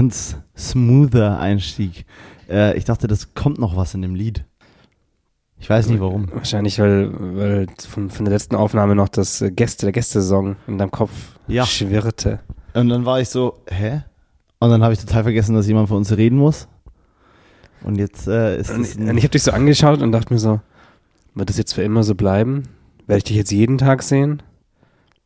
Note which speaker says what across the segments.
Speaker 1: ganz smoother Einstieg. Äh, ich dachte, das kommt noch was in dem Lied. Ich weiß nicht warum.
Speaker 2: Wahrscheinlich, weil, weil von, von der letzten Aufnahme noch das äh, Gäste, der Gästesong in deinem Kopf
Speaker 1: Ja.
Speaker 2: schwirrte.
Speaker 1: Und dann war ich so, hä? Und dann habe ich total vergessen, dass jemand von uns reden muss. Und jetzt äh, ist
Speaker 2: Und,
Speaker 1: es
Speaker 2: und ich habe dich so angeschaut und dachte mir so, wird das jetzt für immer so bleiben? Werde ich dich jetzt jeden Tag sehen?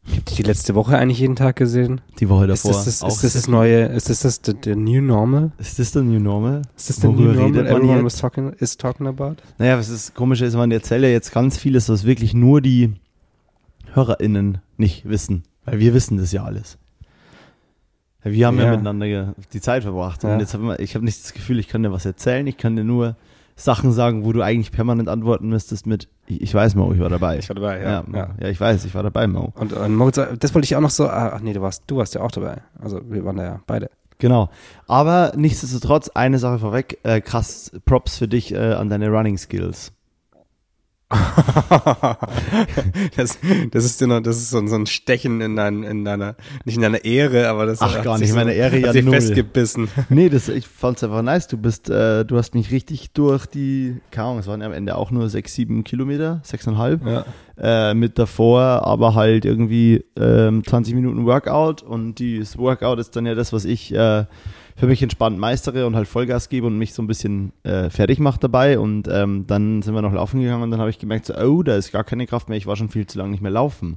Speaker 2: Ich habe die letzte Woche eigentlich jeden Tag gesehen.
Speaker 1: die Woche
Speaker 2: Ist
Speaker 1: davor.
Speaker 2: das das,
Speaker 1: auch
Speaker 2: ist das das neue, ist das das the, the new normal?
Speaker 1: Ist das the new normal?
Speaker 2: Ist das the new normal everyone was talking, is talking about?
Speaker 1: Naja, was das Komische ist, man erzählt ja jetzt ganz vieles, was wirklich nur die HörerInnen nicht wissen. Weil wir wissen das ja alles. Wir haben ja,
Speaker 2: Ja.
Speaker 1: miteinander die Zeit verbracht.
Speaker 2: Ja.
Speaker 1: Und jetzt habe ich habe nicht das Gefühl, ich kann dir was erzählen. Ich kann dir nur Sachen sagen, wo du eigentlich permanent antworten müsstest mit, ich, ich weiß, Mo, ich war dabei.
Speaker 2: Ich war dabei,
Speaker 1: ja,
Speaker 2: ja. Ja.
Speaker 1: ja. ich weiß, ich war dabei, Mo.
Speaker 2: Und, und Moritz, das wollte ich auch noch so, ah, ach nee, du warst, du warst ja auch dabei. Also wir waren da ja beide.
Speaker 1: Genau. Aber nichtsdestotrotz, eine Sache vorweg, äh, krass, Props für dich äh, an deine Running Skills.
Speaker 2: das, das ist genau, das ist so, ein- so ein Stechen in, dein, in deiner, nicht in deiner Ehre, aber das
Speaker 1: Ach, gar nicht, meine Ehre ja null.
Speaker 2: festgebissen.
Speaker 1: Nee, das, ich fand's einfach nice. Du bist, äh, du hast mich richtig durch die, keine Ahnung, es waren ja am Ende auch nur sechs, sieben Kilometer, sechseinhalb,
Speaker 2: Ja.
Speaker 1: äh, mit davor, aber halt irgendwie ähm, 20 Minuten Workout und dieses Workout ist dann ja das, was ich äh, für mich entspannt meistere und halt Vollgas gebe und mich so ein bisschen äh, fertig mache dabei und ähm, dann sind wir noch laufen gegangen und dann habe ich gemerkt, so, oh, da ist gar keine Kraft mehr, ich war schon viel zu lange nicht mehr laufen.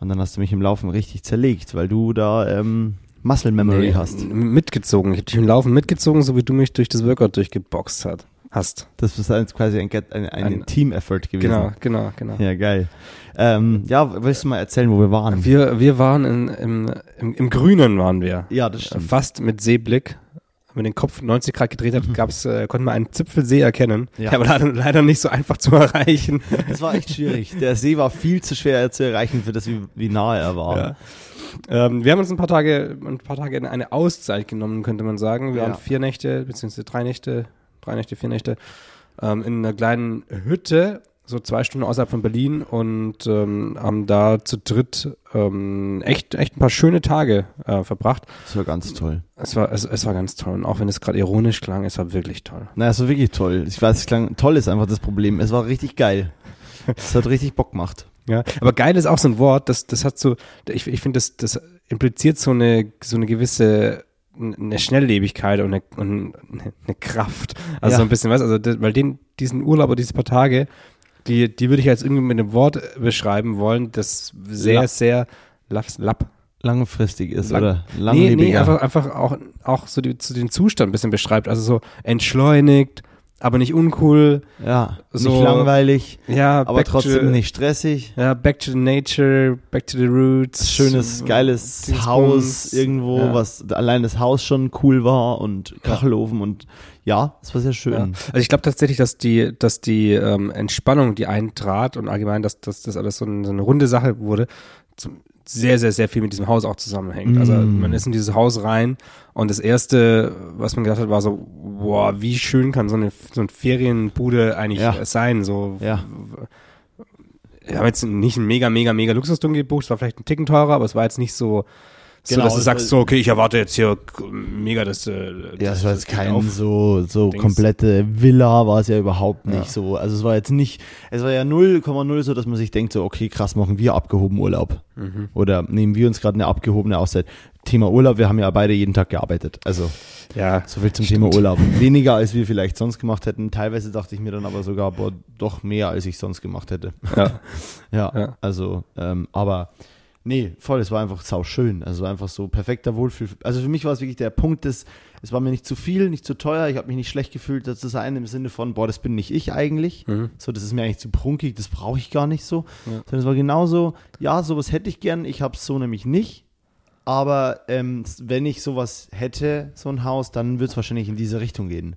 Speaker 1: Und dann hast du mich im Laufen richtig zerlegt, weil du da ähm, Muscle Memory
Speaker 2: Nee,
Speaker 1: hast.
Speaker 2: Mitgezogen. Ich habe dich im Laufen mitgezogen, so wie du mich durch das Workout durchgeboxt hat, hast.
Speaker 1: Das ist ein- quasi ein, ein, ein,
Speaker 2: Ein-
Speaker 1: Team-Effort gewesen.
Speaker 2: Genau, genau, genau.
Speaker 1: Ja, geil. Ähm, ja, willst du mal erzählen, wo wir waren?
Speaker 2: Wir, wir waren in, im, im, im Grünen waren wir.
Speaker 1: ja, das stimmt.
Speaker 2: Fast mit Seeblick. Wenn man den Kopf 90 Grad gedreht hat, gab's, äh, konnte man einen Zipfelsee erkennen.
Speaker 1: Ja.
Speaker 2: Der war leider, nicht so einfach zu erreichen.
Speaker 1: Das war echt schwierig. Der See war viel zu schwer zu erreichen für das, wie, wie nahe er war.
Speaker 2: Ja. Ähm, wir haben uns ein paar Tage, ein paar Tage eine Auszeit genommen, könnte man sagen. Wir
Speaker 1: Ja.
Speaker 2: waren vier Nächte, beziehungsweise drei Nächte, drei Nächte, vier Nächte, ähm, in einer kleinen Hütte, so zwei Stunden außerhalb von Berlin und ähm, haben da zu dritt ähm, echt, echt ein paar schöne Tage äh, verbracht.
Speaker 1: Das war ganz toll.
Speaker 2: Es war, es, es war ganz toll. Und auch wenn es gerade ironisch klang, es war wirklich toll.
Speaker 1: Na, es war wirklich toll. Ich weiß, es klang, toll ist einfach das Problem. Es war richtig geil. Es hat richtig Bock gemacht.
Speaker 2: Ja, aber geil ist auch so ein Wort, das, das hat so, ich, ich finde, das, das impliziert so eine, so eine gewisse, eine Schnelllebigkeit und eine, und eine, Kraft. Also
Speaker 1: Ja.
Speaker 2: so ein bisschen, was, also, das, weil den, diesen Urlaub oder diese paar Tage, die, die würde ich jetzt irgendwie mit einem Wort beschreiben wollen, das sehr,
Speaker 1: Lapp.
Speaker 2: sehr, lapp.
Speaker 1: Langfristig ist,
Speaker 2: Lang-
Speaker 1: oder?
Speaker 2: Nee,
Speaker 1: Langlebiger.
Speaker 2: nee, einfach, einfach auch, auch so, die, so den Zustand ein bisschen beschreibt. Also so entschleunigt, aber nicht uncool.
Speaker 1: ja,
Speaker 2: so-
Speaker 1: nicht langweilig,
Speaker 2: Ja,
Speaker 1: aber trotzdem
Speaker 2: to,
Speaker 1: nicht stressig.
Speaker 2: Ja, back to the nature, back to the roots.
Speaker 1: Schönes, geiles
Speaker 2: Dingsbums.
Speaker 1: Haus irgendwo,
Speaker 2: Ja.
Speaker 1: was allein das Haus schon cool war und Kachelofen und ja, es war sehr schön.
Speaker 2: Ja. Also ich glaube tatsächlich, dass die, dass die ähm, Entspannung, die eintrat und allgemein, dass, dass das alles so, ein, so eine runde Sache wurde, zum, sehr, sehr, sehr viel mit diesem Haus auch zusammenhängt. Also
Speaker 1: Mm.
Speaker 2: man ist in dieses Haus rein und das erste, was man gedacht hat, war so, boah, wie schön kann so eine, so eine Ferienbude eigentlich
Speaker 1: Ja.
Speaker 2: sein? So,
Speaker 1: Ja.
Speaker 2: wir haben jetzt nicht ein mega, mega, mega Luxusding gebucht, es war vielleicht ein Ticken teurer, aber es war jetzt nicht so, so
Speaker 1: Genau,
Speaker 2: dass du
Speaker 1: es
Speaker 2: sagst,
Speaker 1: war-
Speaker 2: so, okay, ich erwarte jetzt hier mega das, äh,
Speaker 1: Ja, es war jetzt kein so, so
Speaker 2: Dings.
Speaker 1: komplette Villa, war es ja überhaupt nicht
Speaker 2: Ja.
Speaker 1: so. Also es war jetzt nicht, es war ja 0,0 so, dass man sich denkt so, okay, krass, machen wir abgehoben Urlaub.
Speaker 2: Mhm.
Speaker 1: Oder nehmen wir uns gerade eine abgehobene Auszeit. Thema Urlaub, wir haben ja beide jeden Tag gearbeitet. Also
Speaker 2: Ja,
Speaker 1: so viel zum Thema Urlaub. Weniger als wir vielleicht sonst gemacht hätten. Teilweise dachte ich mir dann aber sogar, boah, doch mehr als ich sonst gemacht hätte.
Speaker 2: ja.
Speaker 1: Ja,
Speaker 2: Ja.
Speaker 1: also, ähm, aber nee, voll, es war einfach sau schön. Also einfach so perfekter Wohlfühl. Also für mich war es wirklich der Punkt des, es war mir nicht zu viel, nicht zu teuer, ich habe mich nicht schlecht gefühlt, das zu sein im Sinne von, boah, das bin nicht ich eigentlich.
Speaker 2: Mhm.
Speaker 1: So, das ist mir eigentlich zu prunkig, das brauche ich gar nicht so.
Speaker 2: Ja.
Speaker 1: Sondern es war genauso, ja, sowas hätte ich gern, ich habe es so nämlich nicht. Aber ähm, wenn ich sowas hätte, so ein Haus, dann wird es wahrscheinlich in diese Richtung gehen.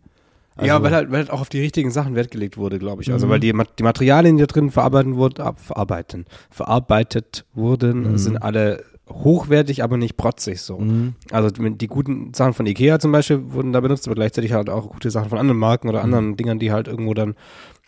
Speaker 2: Ja,
Speaker 1: Also-
Speaker 2: weil halt, weil halt auch auf die richtigen Sachen Wert gelegt wurde, glaube ich. Also
Speaker 1: Mhm.
Speaker 2: weil die, die Materialien, die da drin verarbeiten wurden, verarbeiten, verarbeitet wurden,
Speaker 1: Mhm.
Speaker 2: sind alle hochwertig, aber nicht protzig so.
Speaker 1: Mhm.
Speaker 2: Also die guten Sachen von Ikea zum Beispiel wurden da benutzt, aber gleichzeitig halt auch gute Sachen von anderen Marken oder
Speaker 1: Mhm.
Speaker 2: anderen Dingern, die halt irgendwo dann,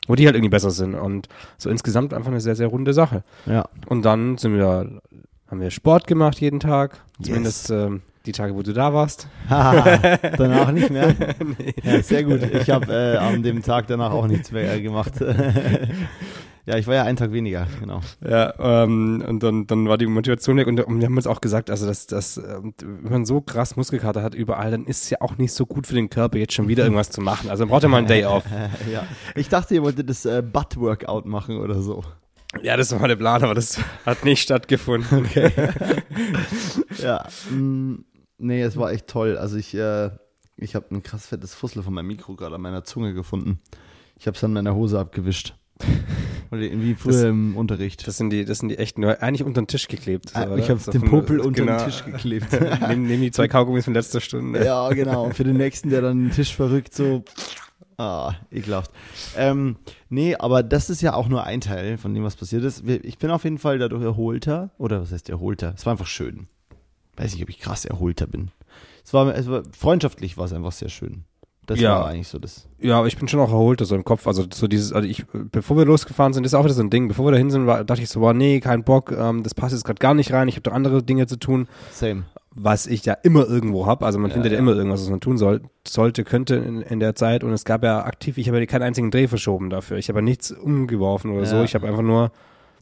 Speaker 2: wo die halt irgendwie besser sind. Und so insgesamt einfach eine sehr, sehr runde Sache.
Speaker 1: Ja.
Speaker 2: Und dann sind wir, haben wir Sport gemacht jeden Tag.
Speaker 1: Yes.
Speaker 2: Zumindest ähm, Die Tage, wo du da warst?
Speaker 1: Danach nicht mehr? Ja, sehr gut. Ich habe äh, an dem Tag danach auch nichts mehr gemacht. ja, ich war ja einen Tag weniger, genau.
Speaker 2: Ja, ähm, und dann, dann war die Motivation weg und, und wir haben uns auch gesagt, also dass, dass ähm, wenn man so krass Muskelkater hat überall, dann ist es ja auch nicht so gut für den Körper, jetzt schon wieder irgendwas zu machen. Also man braucht ja mal einen Day off.
Speaker 1: ja. Ich dachte, ihr wolltet das äh, Butt-Workout machen oder so.
Speaker 2: Ja, das war der Plan, aber das hat nicht stattgefunden. Okay.
Speaker 1: ja, mh, mm, nee, es war echt toll. Also ich, äh, ich habe ein krass fettes Fussel von meinem Mikro gerade an meiner Zunge gefunden. Ich habe es an meiner Hose abgewischt. Oder irgendwie früher das, im Unterricht.
Speaker 2: Das sind die, das sind die echten, eigentlich unter den Tisch geklebt.
Speaker 1: So, ah, ich habe so den Popel unter genau. den Tisch geklebt.
Speaker 2: nehmen, nehmen die zwei Kaugummis von letzter Stunde.
Speaker 1: Ja, genau. Und für den nächsten, der dann den Tisch verrückt, so Ah, ekelhaft. Ähm, nee, aber das ist ja auch nur ein Teil von dem, was passiert ist. Ich bin auf jeden Fall dadurch erholter. Oder was heißt erholter? Es war einfach schön. Weiß nicht, ob ich krass erholter bin. Es war, es war freundschaftlich war es einfach sehr schön. Das ja. war eigentlich so das.
Speaker 2: Ja, aber ich bin schon auch erholter so im Kopf. Also so dieses, also ich, bevor wir losgefahren sind, ist auch wieder so ein Ding. Bevor wir dahin sind, war, dachte ich so, boah, nee, kein Bock, ähm, das passt jetzt gerade gar nicht rein. Ich habe doch andere Dinge zu tun.
Speaker 1: Same
Speaker 2: was ich ja immer irgendwo habe. Also man ja, findet ja, ja, immer irgendwas, was man tun soll, sollte, könnte in, in, der Zeit. Und es gab ja aktiv, ich habe ja keinen einzigen Dreh verschoben dafür. Ich habe ja nichts umgeworfen oder ja. so. Ich habe einfach nur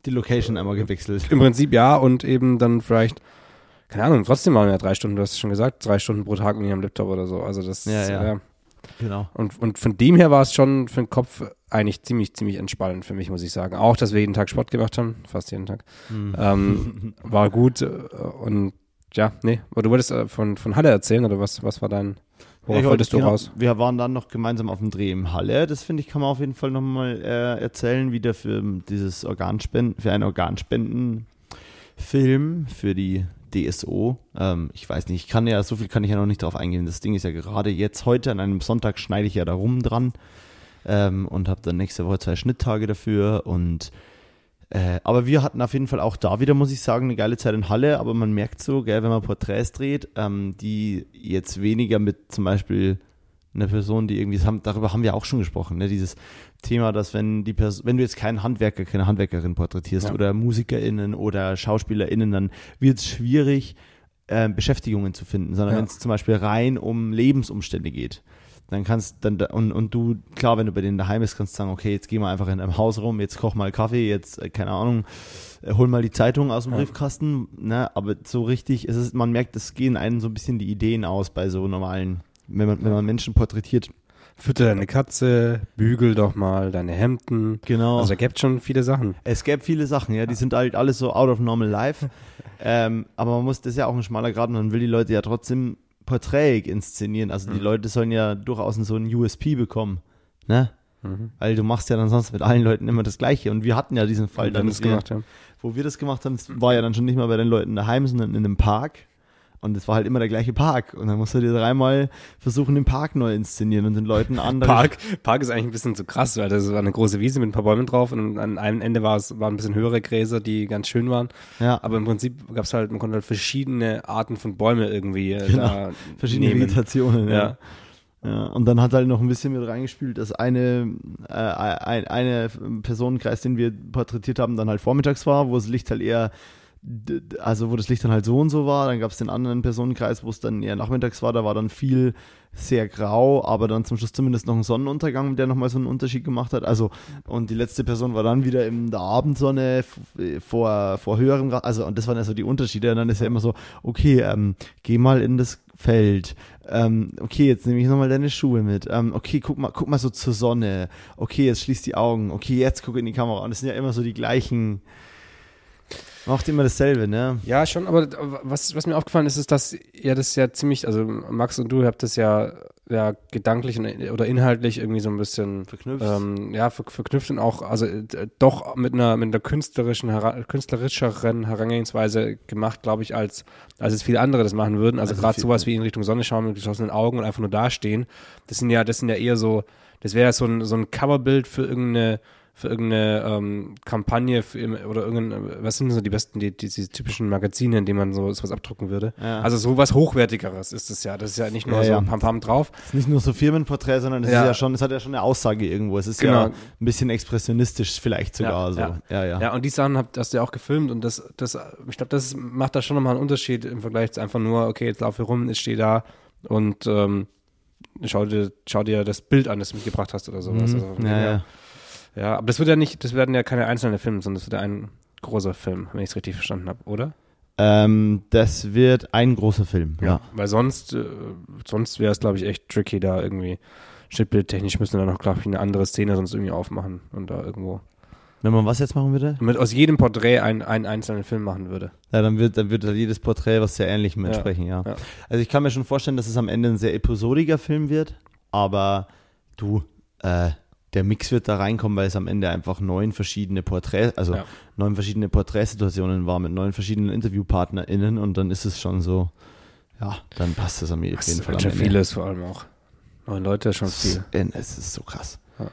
Speaker 1: die Location einmal gewechselt.
Speaker 2: Im Prinzip ja und eben dann vielleicht, keine Ahnung, trotzdem waren wir ja drei Stunden, du hast es schon gesagt, drei Stunden pro Tag mit ihrem Laptop oder so. Also das
Speaker 1: ja, ja. ja. Genau.
Speaker 2: Und, und von dem her war es schon für den Kopf eigentlich ziemlich, ziemlich entspannend für mich, muss ich sagen. Auch, dass wir jeden Tag Sport gemacht haben, fast jeden Tag. Mhm. Ähm, war gut und ja, nee, aber du wolltest äh, von, von Halle erzählen oder was, was war dein, worauf ja, wolltest du genau, raus?
Speaker 1: Wir waren dann noch gemeinsam auf dem Dreh im Halle, das finde ich, kann man auf jeden Fall nochmal äh, erzählen, wieder für dieses Organspenden, für einen Organspendenfilm für die DSO. Ähm, ich weiß nicht, ich kann ja, so viel kann ich ja noch nicht drauf eingehen. Das Ding ist ja gerade jetzt, heute an einem Sonntag schneide ich ja da rum dran ähm, und habe dann nächste Woche zwei Schnitttage dafür und äh, aber wir hatten auf jeden Fall auch da wieder, muss ich sagen, eine geile Zeit in Halle. Aber man merkt so, gell, wenn man Porträts dreht, ähm, die jetzt weniger mit zum Beispiel einer Person, die irgendwie, darüber haben wir auch schon gesprochen, ne? dieses Thema, dass wenn die Person, wenn du jetzt keinen Handwerker, keine Handwerkerin porträtierst ja. oder MusikerInnen oder SchauspielerInnen, dann wird es schwierig, äh, Beschäftigungen zu finden, sondern ja. wenn es zum Beispiel rein um Lebensumstände geht dann kannst dann und, und du, klar, wenn du bei denen daheim bist, kannst du sagen, okay, jetzt geh mal einfach in einem Haus rum, jetzt koch mal Kaffee, jetzt, äh, keine Ahnung, äh, hol mal die Zeitung aus dem ja. Briefkasten, ne? Aber so richtig, es ist, man merkt, es gehen einen so ein bisschen die Ideen aus bei so normalen, wenn man, wenn man Menschen porträtiert.
Speaker 2: Fütter deine Katze, bügel doch mal deine Hemden.
Speaker 1: Genau.
Speaker 2: Also es gibt schon viele Sachen.
Speaker 1: Es gibt viele Sachen, ja, die sind halt alles so out of normal life. ähm, aber man muss, das ist ja auch ein schmaler Grad, man will die Leute ja trotzdem porträtig inszenieren. Also die mhm. Leute sollen ja durchaus so einen USP bekommen. Ne? Mhm. Weil du machst ja dann sonst mit allen Leuten immer das Gleiche. Und wir hatten ja diesen Fall dann,
Speaker 2: ja.
Speaker 1: wo wir das gemacht haben, war ja dann schon nicht mal bei den Leuten daheim, sondern in einem Park. Und es war halt immer der gleiche Park. Und dann musst du dir dreimal versuchen, den Park neu inszenieren und den Leuten andere.
Speaker 2: Park, Park ist eigentlich ein bisschen zu krass, weil das war eine große Wiese mit ein paar Bäumen drauf und an einem Ende war es waren ein bisschen höhere Gräser, die ganz schön waren.
Speaker 1: Ja.
Speaker 2: Aber im Prinzip gab es halt, man konnte halt verschiedene Arten von Bäumen irgendwie äh,
Speaker 1: genau. da Verschiedene nehmen. Vegetationen, ja. ja. Ja, und dann hat halt noch ein bisschen mit reingespielt, dass eine, äh, ein, eine Personenkreis, den wir porträtiert haben, dann halt vormittags war, wo das Licht halt eher also wo das Licht dann halt so und so war, dann gab es den anderen Personenkreis, wo es dann eher nachmittags war, da war dann viel sehr grau, aber dann zum Schluss zumindest noch ein Sonnenuntergang, der nochmal so einen Unterschied gemacht hat. Also, und die letzte Person war dann wieder in der Abendsonne vor, vor höherem, also, und das waren ja so die Unterschiede. Und dann ist ja immer so, okay, ähm, geh mal in das Feld. Ähm, okay, jetzt nehme ich nochmal deine Schuhe mit. Ähm, okay, guck mal, guck mal so zur Sonne. Okay, jetzt schließ die Augen. Okay, jetzt guck in die Kamera. Und es sind ja immer so die gleichen, Macht immer dasselbe, ne?
Speaker 2: Ja, schon, aber was, was mir aufgefallen ist, ist, dass ihr das ja ziemlich, also Max und du habt das ja, ja gedanklich oder inhaltlich irgendwie so ein bisschen
Speaker 1: verknüpft.
Speaker 2: Ähm, ja, ver, verknüpft und auch, also äh, doch mit einer, mit einer künstlerischen, künstlerischeren Herangehensweise gemacht, glaube ich, als, als es viele andere das machen würden. Also, also gerade sowas wie in Richtung Sonne schauen mit geschlossenen Augen und einfach nur dastehen. Das sind ja, das sind ja eher so, das wäre ja so ein, so ein Coverbild für irgendeine für irgendeine ähm, Kampagne für, oder irgendein, was sind so die besten, die, die, diese typischen Magazine, in denen man so sowas abdrucken würde?
Speaker 1: Ja.
Speaker 2: Also so was Hochwertigeres ist es ja. Das ist ja nicht nur
Speaker 1: Ja,
Speaker 2: so
Speaker 1: ja.
Speaker 2: Pam Pam drauf.
Speaker 1: Es ist nicht nur so Firmenporträt, sondern es
Speaker 2: Ja.
Speaker 1: ist ja schon, es hat ja schon eine Aussage irgendwo. Es ist
Speaker 2: Genau.
Speaker 1: ja ein bisschen expressionistisch vielleicht sogar
Speaker 2: Ja,
Speaker 1: so.
Speaker 2: ja.
Speaker 1: Ja,
Speaker 2: und die Sachen habt, hast du ja auch gefilmt und das, das, ich glaube, das macht da schon nochmal einen Unterschied im Vergleich zu einfach nur, okay, jetzt laufe ich rum, ich stehe da und ähm, schau, dir, schau dir das Bild an, das du mitgebracht hast oder sowas. Also,
Speaker 1: Mhm. ja, ja.
Speaker 2: Ja, aber das wird ja nicht, das werden ja keine einzelnen Filme, sondern das wird ja ein großer Film, wenn ich es richtig verstanden habe, oder?
Speaker 1: Ähm, das wird ein großer Film. Ja.
Speaker 2: Weil sonst, äh, sonst wäre es, glaube ich, echt tricky, da irgendwie schnittbildtechnisch müssen wir dann noch, glaube ich, eine andere Szene sonst irgendwie aufmachen und da irgendwo.
Speaker 1: Wenn man was jetzt machen würde?
Speaker 2: Damit aus jedem Porträt einen, einen einzelnen Film machen würde.
Speaker 1: Ja, dann wird, dann wird halt jedes Porträt was sehr ähnlichem
Speaker 2: Ja,
Speaker 1: entsprechen, ja.
Speaker 2: ja.
Speaker 1: Also ich kann mir schon vorstellen, dass es am Ende ein sehr episodiger Film wird, aber du, äh, der Mix wird da reinkommen, weil es am Ende einfach neun verschiedene Porträts, also
Speaker 2: Ja.
Speaker 1: neun verschiedene Porträtsituationen war mit neun verschiedenen InterviewpartnerInnen und dann ist es schon so, ja, dann passt es am jeden
Speaker 2: Das
Speaker 1: Fall
Speaker 2: schon vieles vor allem auch. Neun Leute ist schon viel.
Speaker 1: Es ist so krass.
Speaker 2: Ja.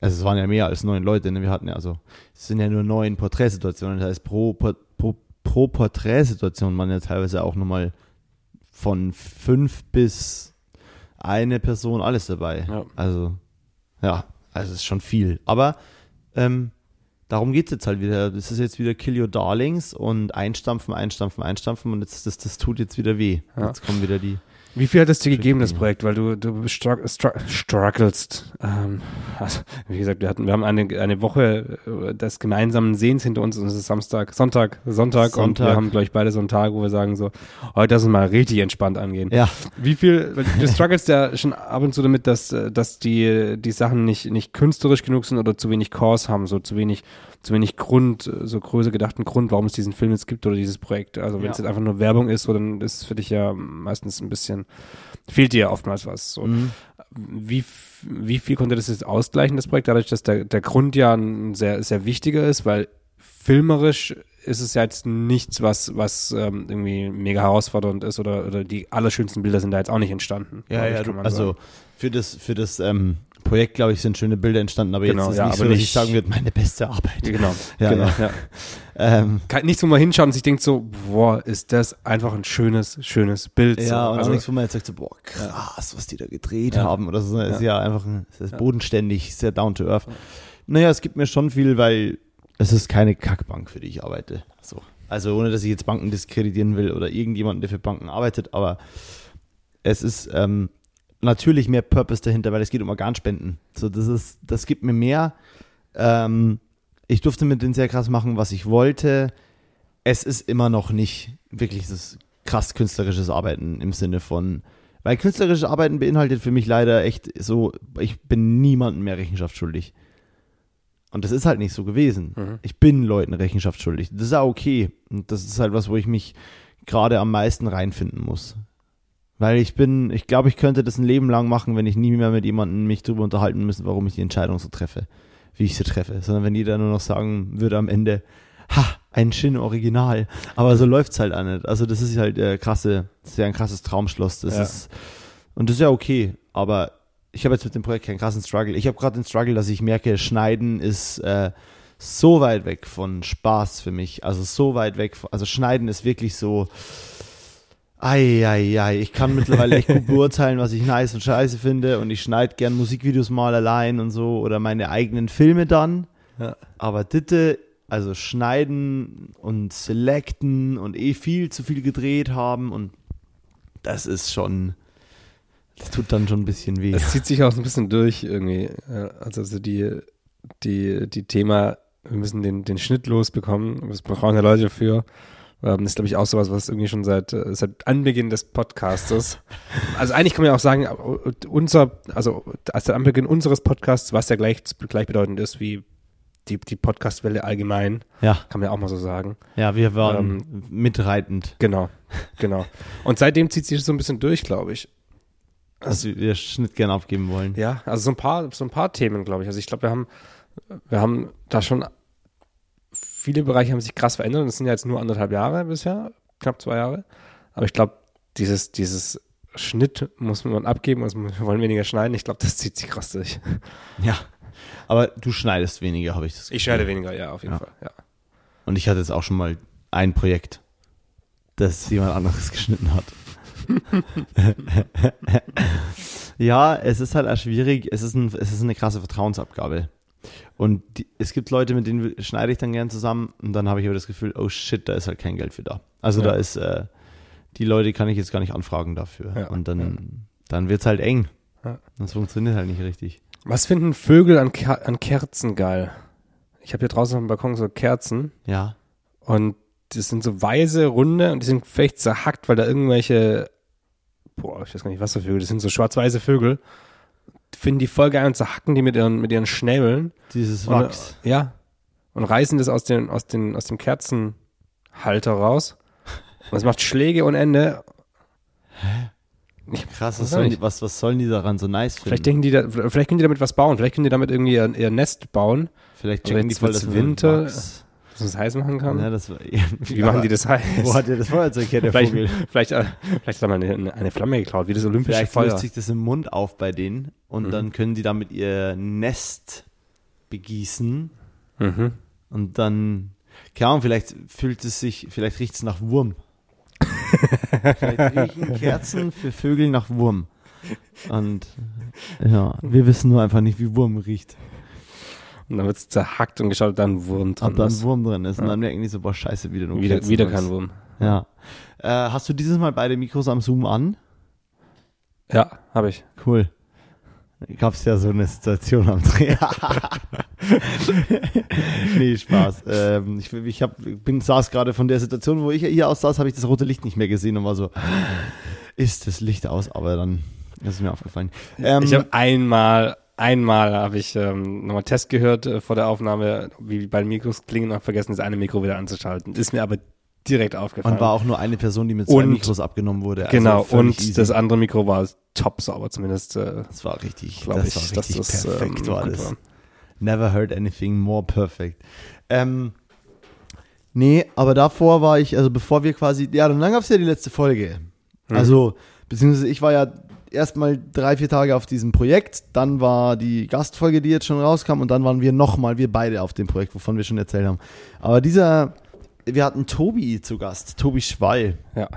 Speaker 1: Also es waren ja mehr als neun Leute. Ne? Wir hatten ja also, es sind ja nur neun Porträtsituationen. Das heißt, pro, pro, pro Porträtsituation waren ja teilweise auch nochmal von fünf bis eine Person alles dabei.
Speaker 2: Ja.
Speaker 1: Also, ja, also es ist schon viel. Aber ähm, darum geht es jetzt halt wieder. Das ist jetzt wieder Kill Your Darlings und einstampfen, einstampfen, einstampfen und jetzt, das, das tut jetzt wieder weh.
Speaker 2: Ja.
Speaker 1: Jetzt kommen wieder die.
Speaker 2: Wie viel hat es dir gegeben, das. Projekt? Weil du, du strugg, strugg, strugglest. Ähm, also, wie gesagt, wir hatten, wir haben eine, eine Woche äh, des gemeinsamen Sehens hinter uns und es ist Samstag, Sonntag, Sonntag, und
Speaker 1: Sonntag.
Speaker 2: wir haben, glaube ich, beide so einen Tag, wo wir sagen so, heute lass uns mal richtig entspannt angehen.
Speaker 1: Ja,
Speaker 2: Wie viel, weil du strugglest ja schon ab und zu damit, dass, äh, dass die, die Sachen nicht, nicht künstlerisch genug sind oder zu wenig Cause haben, so zu wenig, zu wenig Grund, äh, so größer gedachten Grund, warum es diesen Film jetzt gibt oder dieses Projekt. Also wenn
Speaker 1: Ja.
Speaker 2: es jetzt einfach nur Werbung ist, so, dann ist es für dich ja meistens ein bisschen, fehlt dir ja oftmals was. So.
Speaker 1: mhm.
Speaker 2: Wie, wie viel konnte das jetzt ausgleichen, das Projekt, dadurch, dass der, der Grund ja ein sehr, sehr wichtiger ist, weil filmerisch ist es ja jetzt nichts, was, was ähm, irgendwie mega herausfordernd ist oder, oder die allerschönsten Bilder sind da jetzt auch nicht entstanden.
Speaker 1: Ja,
Speaker 2: ich,
Speaker 1: ja,
Speaker 2: kann
Speaker 1: du, also für das, für das ähm, Projekt, glaube ich, sind schöne Bilder entstanden, aber
Speaker 2: Genau,
Speaker 1: jetzt ist
Speaker 2: ja,
Speaker 1: nicht
Speaker 2: aber
Speaker 1: so, dass ich
Speaker 2: nicht-
Speaker 1: sagen würde, meine beste Arbeit.
Speaker 2: Genau,
Speaker 1: Ja,
Speaker 2: genau,
Speaker 1: ja. Ähm,
Speaker 2: Kein, nichts, wo man hinschaut und sich denkt so, boah, ist das einfach ein schönes, schönes Bild. so.
Speaker 1: ja, und
Speaker 2: also,
Speaker 1: auch nichts, wo man jetzt sagt, so, boah, krass, was die da gedreht
Speaker 2: Ja.
Speaker 1: haben oder so. Ist ja einfach ein, ist bodenständig, sehr down to earth. Naja, es gibt mir schon viel, weil es ist keine Kackbank, für die ich arbeite. So. Also ohne, dass ich jetzt Banken diskreditieren will oder irgendjemanden, der für Banken arbeitet, aber es ist ähm, natürlich mehr Purpose dahinter, weil es geht um Organspenden. So, das ist, das gibt mir mehr. Ähm, ich durfte mit denen sehr krass machen, was ich wollte. Es ist immer noch nicht wirklich das krass künstlerisches Arbeiten im Sinne von, weil künstlerisches Arbeiten beinhaltet für mich leider echt so, ich bin niemandem mehr Rechenschaft schuldig. Und das ist halt nicht so gewesen.
Speaker 2: Mhm.
Speaker 1: Ich bin Leuten Rechenschaft schuldig. Das ist auch okay. Und das ist halt was, wo ich mich gerade am meisten reinfinden muss. Weil ich bin, ich glaube, ich könnte das ein Leben lang machen, wenn ich nie mehr mit jemandem mich drüber unterhalten müsste, warum ich die Entscheidung so treffe, wie ich sie treffe. Sondern wenn jeder nur noch sagen würde am Ende, ha, ein Shin Original. Aber so läuft's halt auch nicht. Also das ist halt äh, krasse, das ist ja ein krasses Traumschloss. Das
Speaker 2: Ja.
Speaker 1: ist, und das ist ja okay. Aber ich habe jetzt mit dem Projekt keinen krassen Struggle. Ich habe gerade den Struggle, dass ich merke, Schneiden ist äh, so weit weg von Spaß für mich. Also so weit weg. Von, also Schneiden ist wirklich so. Eieiei, ich kann mittlerweile echt gut beurteilen, was ich nice und scheiße finde und ich schneide gern Musikvideos mal allein und so oder meine eigenen Filme dann.
Speaker 2: Ja.
Speaker 1: Aber Ditte, also schneiden und selecten und eh viel zu viel gedreht haben und das ist schon, das tut dann schon ein bisschen weh.
Speaker 2: Es zieht sich auch so ein bisschen durch irgendwie. Also, also die, die, die Thema, wir müssen den, den Schnitt losbekommen. Wir brauchen ja Leute dafür. Ähm, Das ist, glaube ich, auch sowas, was irgendwie schon seit, äh, seit Anbeginn des Podcastes. Also eigentlich kann man ja auch sagen, äh, unser, also seit Anbeginn unseres Podcasts, was ja gleich, gleichbedeutend ist wie die, die Podcastwelle allgemein,
Speaker 1: Ja,
Speaker 2: kann man ja auch mal so sagen.
Speaker 1: ja, wir waren mitreitend.
Speaker 2: Genau, genau. Und seitdem zieht sich das so ein bisschen durch, glaube ich.
Speaker 1: Also wir Schnitt gern abgeben wollen.
Speaker 2: Ja, also so ein paar, so ein paar Themen, glaube ich. Also ich glaube, wir haben, wir haben da schon viele Bereiche haben sich krass verändert. Das sind ja jetzt nur anderthalb Jahre bisher, knapp zwei Jahre. Aber ich glaube, dieses, dieses Schnitt muss man abgeben, also wir wollen weniger schneiden. Ich glaube, das zieht sich krass durch.
Speaker 1: Ja. Aber du schneidest weniger, habe ich das Gefühl.
Speaker 2: Ich schneide weniger, ja, auf jeden
Speaker 1: Ja.
Speaker 2: Fall. Ja.
Speaker 1: Und ich hatte jetzt auch schon mal ein Projekt, das jemand anderes geschnitten hat. ja, es ist halt auch schwierig. Es ist, ein, es ist eine krasse Vertrauensabgabe. Und die, es gibt Leute, mit denen schneide ich dann gern zusammen und dann habe ich aber das Gefühl, oh shit, da ist halt kein Geld für da. Also
Speaker 2: Ja.
Speaker 1: da ist, äh, die Leute kann ich jetzt gar nicht anfragen dafür.
Speaker 2: Ja,
Speaker 1: Und dann,
Speaker 2: ja.
Speaker 1: dann wird es halt eng. Das funktioniert halt nicht richtig.
Speaker 2: Was finden Vögel an, Ker an Kerzen geil? Ich habe hier draußen auf dem Balkon so Kerzen
Speaker 1: Ja.
Speaker 2: und das sind so weiße, runde und die sind vielleicht zerhackt, weil da irgendwelche, boah, ich weiß gar nicht, was für Vögel, das sind so schwarz-weiße Vögel, finden die voll geil und zerhacken die mit ihren, mit ihren Schnäbeln.
Speaker 1: Dieses
Speaker 2: Und,
Speaker 1: Wachs.
Speaker 2: äh, ja. Und reißen das aus, den, aus, den, aus dem Kerzenhalter raus. Und es macht Schläge und Ende.
Speaker 1: Krass, was sollen, die, was, was sollen die daran so nice finden?
Speaker 2: Vielleicht denken die da, vielleicht können die damit was bauen. Vielleicht können die damit irgendwie ihr, ihr Nest bauen,
Speaker 1: Vielleicht checken die voll, dass
Speaker 2: Winter.
Speaker 1: Wachs-
Speaker 2: dass man es heiß machen kann.
Speaker 1: Ja, das war,
Speaker 2: Wie machen die das heiß?
Speaker 1: Wo hat der das Feuerzeug her, der
Speaker 2: vielleicht,
Speaker 1: Vogel?
Speaker 2: vielleicht, äh, vielleicht hat mal eine, eine Flamme geklaut, wie das olympische
Speaker 1: Vielleicht
Speaker 2: Feuer.
Speaker 1: löst sich das im Mund auf bei denen und
Speaker 2: Mhm.
Speaker 1: dann können die damit ihr Nest begießen
Speaker 2: Mhm.
Speaker 1: und dann, keine Ahnung, vielleicht fühlt es sich, vielleicht riecht es nach Wurm. vielleicht riechen Kerzen für Vögel nach Wurm. Und ja, wir wissen nur einfach nicht, wie Wurm riecht.
Speaker 2: Und dann wird es zerhackt und geschaut, ob da ein Wurm drin
Speaker 1: Ob da ein
Speaker 2: ist.
Speaker 1: Wurm drin ist. Und
Speaker 2: Ja.
Speaker 1: dann merken die so, boah, scheiße, wieder nur
Speaker 2: Wieder, wieder kein Wurm.
Speaker 1: Ja. Äh, hast du dieses Mal beide Mikros am Zoom an?
Speaker 2: Ja, habe ich.
Speaker 1: Cool. Gab es ja so eine Situation am Dreh. nee, Spaß. Ähm, ich ich hab, bin, saß gerade von der Situation, wo ich hier aus saß, habe ich das rote Licht nicht mehr gesehen und war so, ist das Licht aus? Aber dann ist es mir aufgefallen. Ähm,
Speaker 2: ich habe einmal, einmal habe ich ähm, nochmal Test gehört äh, vor der Aufnahme, wie bei den Mikros klingen und habe vergessen, das eine Mikro wieder anzuschalten. Ist mir aber direkt aufgefallen.
Speaker 1: und war auch nur eine Person, die mit zwei
Speaker 2: Und-
Speaker 1: Mikros abgenommen wurde. Also
Speaker 2: genau, und
Speaker 1: easy.
Speaker 2: das andere Mikro war top sauber, zumindest äh,
Speaker 1: das war richtig,
Speaker 2: glaube
Speaker 1: das
Speaker 2: ich,
Speaker 1: war
Speaker 2: dass
Speaker 1: richtig
Speaker 2: das
Speaker 1: perfekt
Speaker 2: ähm,
Speaker 1: war das.
Speaker 2: war.
Speaker 1: Never heard anything more perfect. Ähm, nee, aber davor war ich, also bevor wir quasi, ja, dann gab es ja die letzte Folge.
Speaker 2: Mhm.
Speaker 1: Also, beziehungsweise ich war ja erstmal drei, vier Tage auf diesem Projekt, dann war die Gastfolge, die jetzt schon rauskam und dann waren wir nochmal, wir beide auf dem Projekt, wovon wir schon erzählt haben. Aber dieser, wir hatten Tobi zu Gast, Tobi Schwall.
Speaker 2: Ja.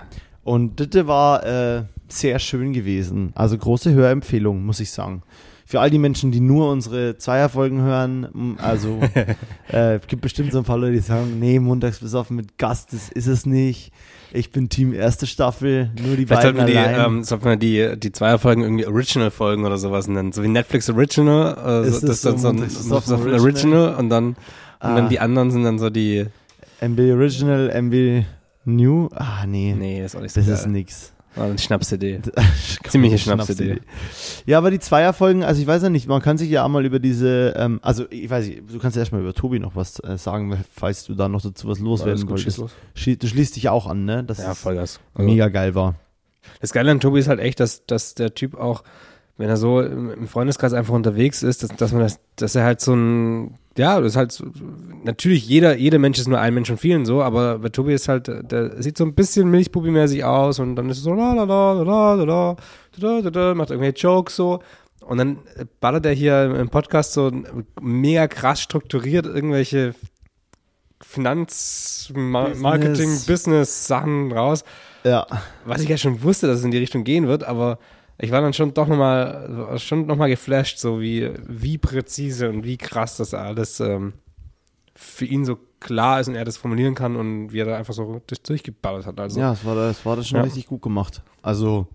Speaker 1: Und das war äh, sehr schön gewesen. Also große Hörempfehlung, muss ich sagen. Für all die Menschen, die nur unsere Zweierfolgen hören, also äh, gibt bestimmt so ein paar Leute, die sagen, nee, montags besoffen mit Gast, das ist es nicht. Ich bin Team erste Staffel, nur die
Speaker 2: Vielleicht
Speaker 1: beiden
Speaker 2: sollten wir, die,
Speaker 1: allein.
Speaker 2: ähm, sollten wir die, die Zweierfolgen irgendwie Original-Folgen oder sowas nennen. So wie Netflix Original. Äh,
Speaker 1: Ist
Speaker 2: so,
Speaker 1: das
Speaker 2: das ist dann
Speaker 1: so
Speaker 2: so ein, so ein Original und dann, und
Speaker 1: Ah.
Speaker 2: dann die anderen sind dann so die.
Speaker 1: MB Original, MB New. Ah, nee.
Speaker 2: Nee, ist auch nicht so
Speaker 1: das
Speaker 2: geil.
Speaker 1: ist nix.
Speaker 2: War eine Schnapsidee. Ziemliche Schnapsidee.
Speaker 1: Ja, aber die Zweierfolgen, also ich weiß ja nicht, man kann sich ja auch mal über diese, ähm, also ich weiß nicht, du kannst ja erstmal über Tobi noch was äh, sagen, falls du da noch dazu was loswerden
Speaker 2: gut,
Speaker 1: wolltest.
Speaker 2: los.
Speaker 1: Du schließt dich ja auch an, ne? Das
Speaker 2: Ja, Vollgas. Also,
Speaker 1: mega geil war.
Speaker 2: Das Geile an Tobi ist halt echt, dass, dass der Typ auch, wenn er so im im Freundeskreis einfach unterwegs ist, dass, dass man das, dass er halt so ein, ja, das ist halt natürlich jeder, jeder Mensch ist nur ein Mensch von vielen so, aber bei Tobi ist halt, der sieht so ein bisschen Milchbubi-mäßig aus und dann ist es so la la la la la la macht irgendwelche Jokes so und dann ballert er hier im Podcast so mega krass strukturiert irgendwelche Finanz-Marketing-Business-Sachen raus.
Speaker 1: Ja.
Speaker 2: Was ich ja schon wusste, dass es in die Richtung gehen wird, aber ich war dann schon doch nochmal, schon noch mal geflasht, so wie, wie präzise und wie krass das alles ähm, für ihn so klar ist und er das formulieren kann und wie er da einfach so durch, durchgeballert hat. Also,
Speaker 1: Ja, das war, das war das schon
Speaker 2: Ja.
Speaker 1: richtig gut gemacht. Also,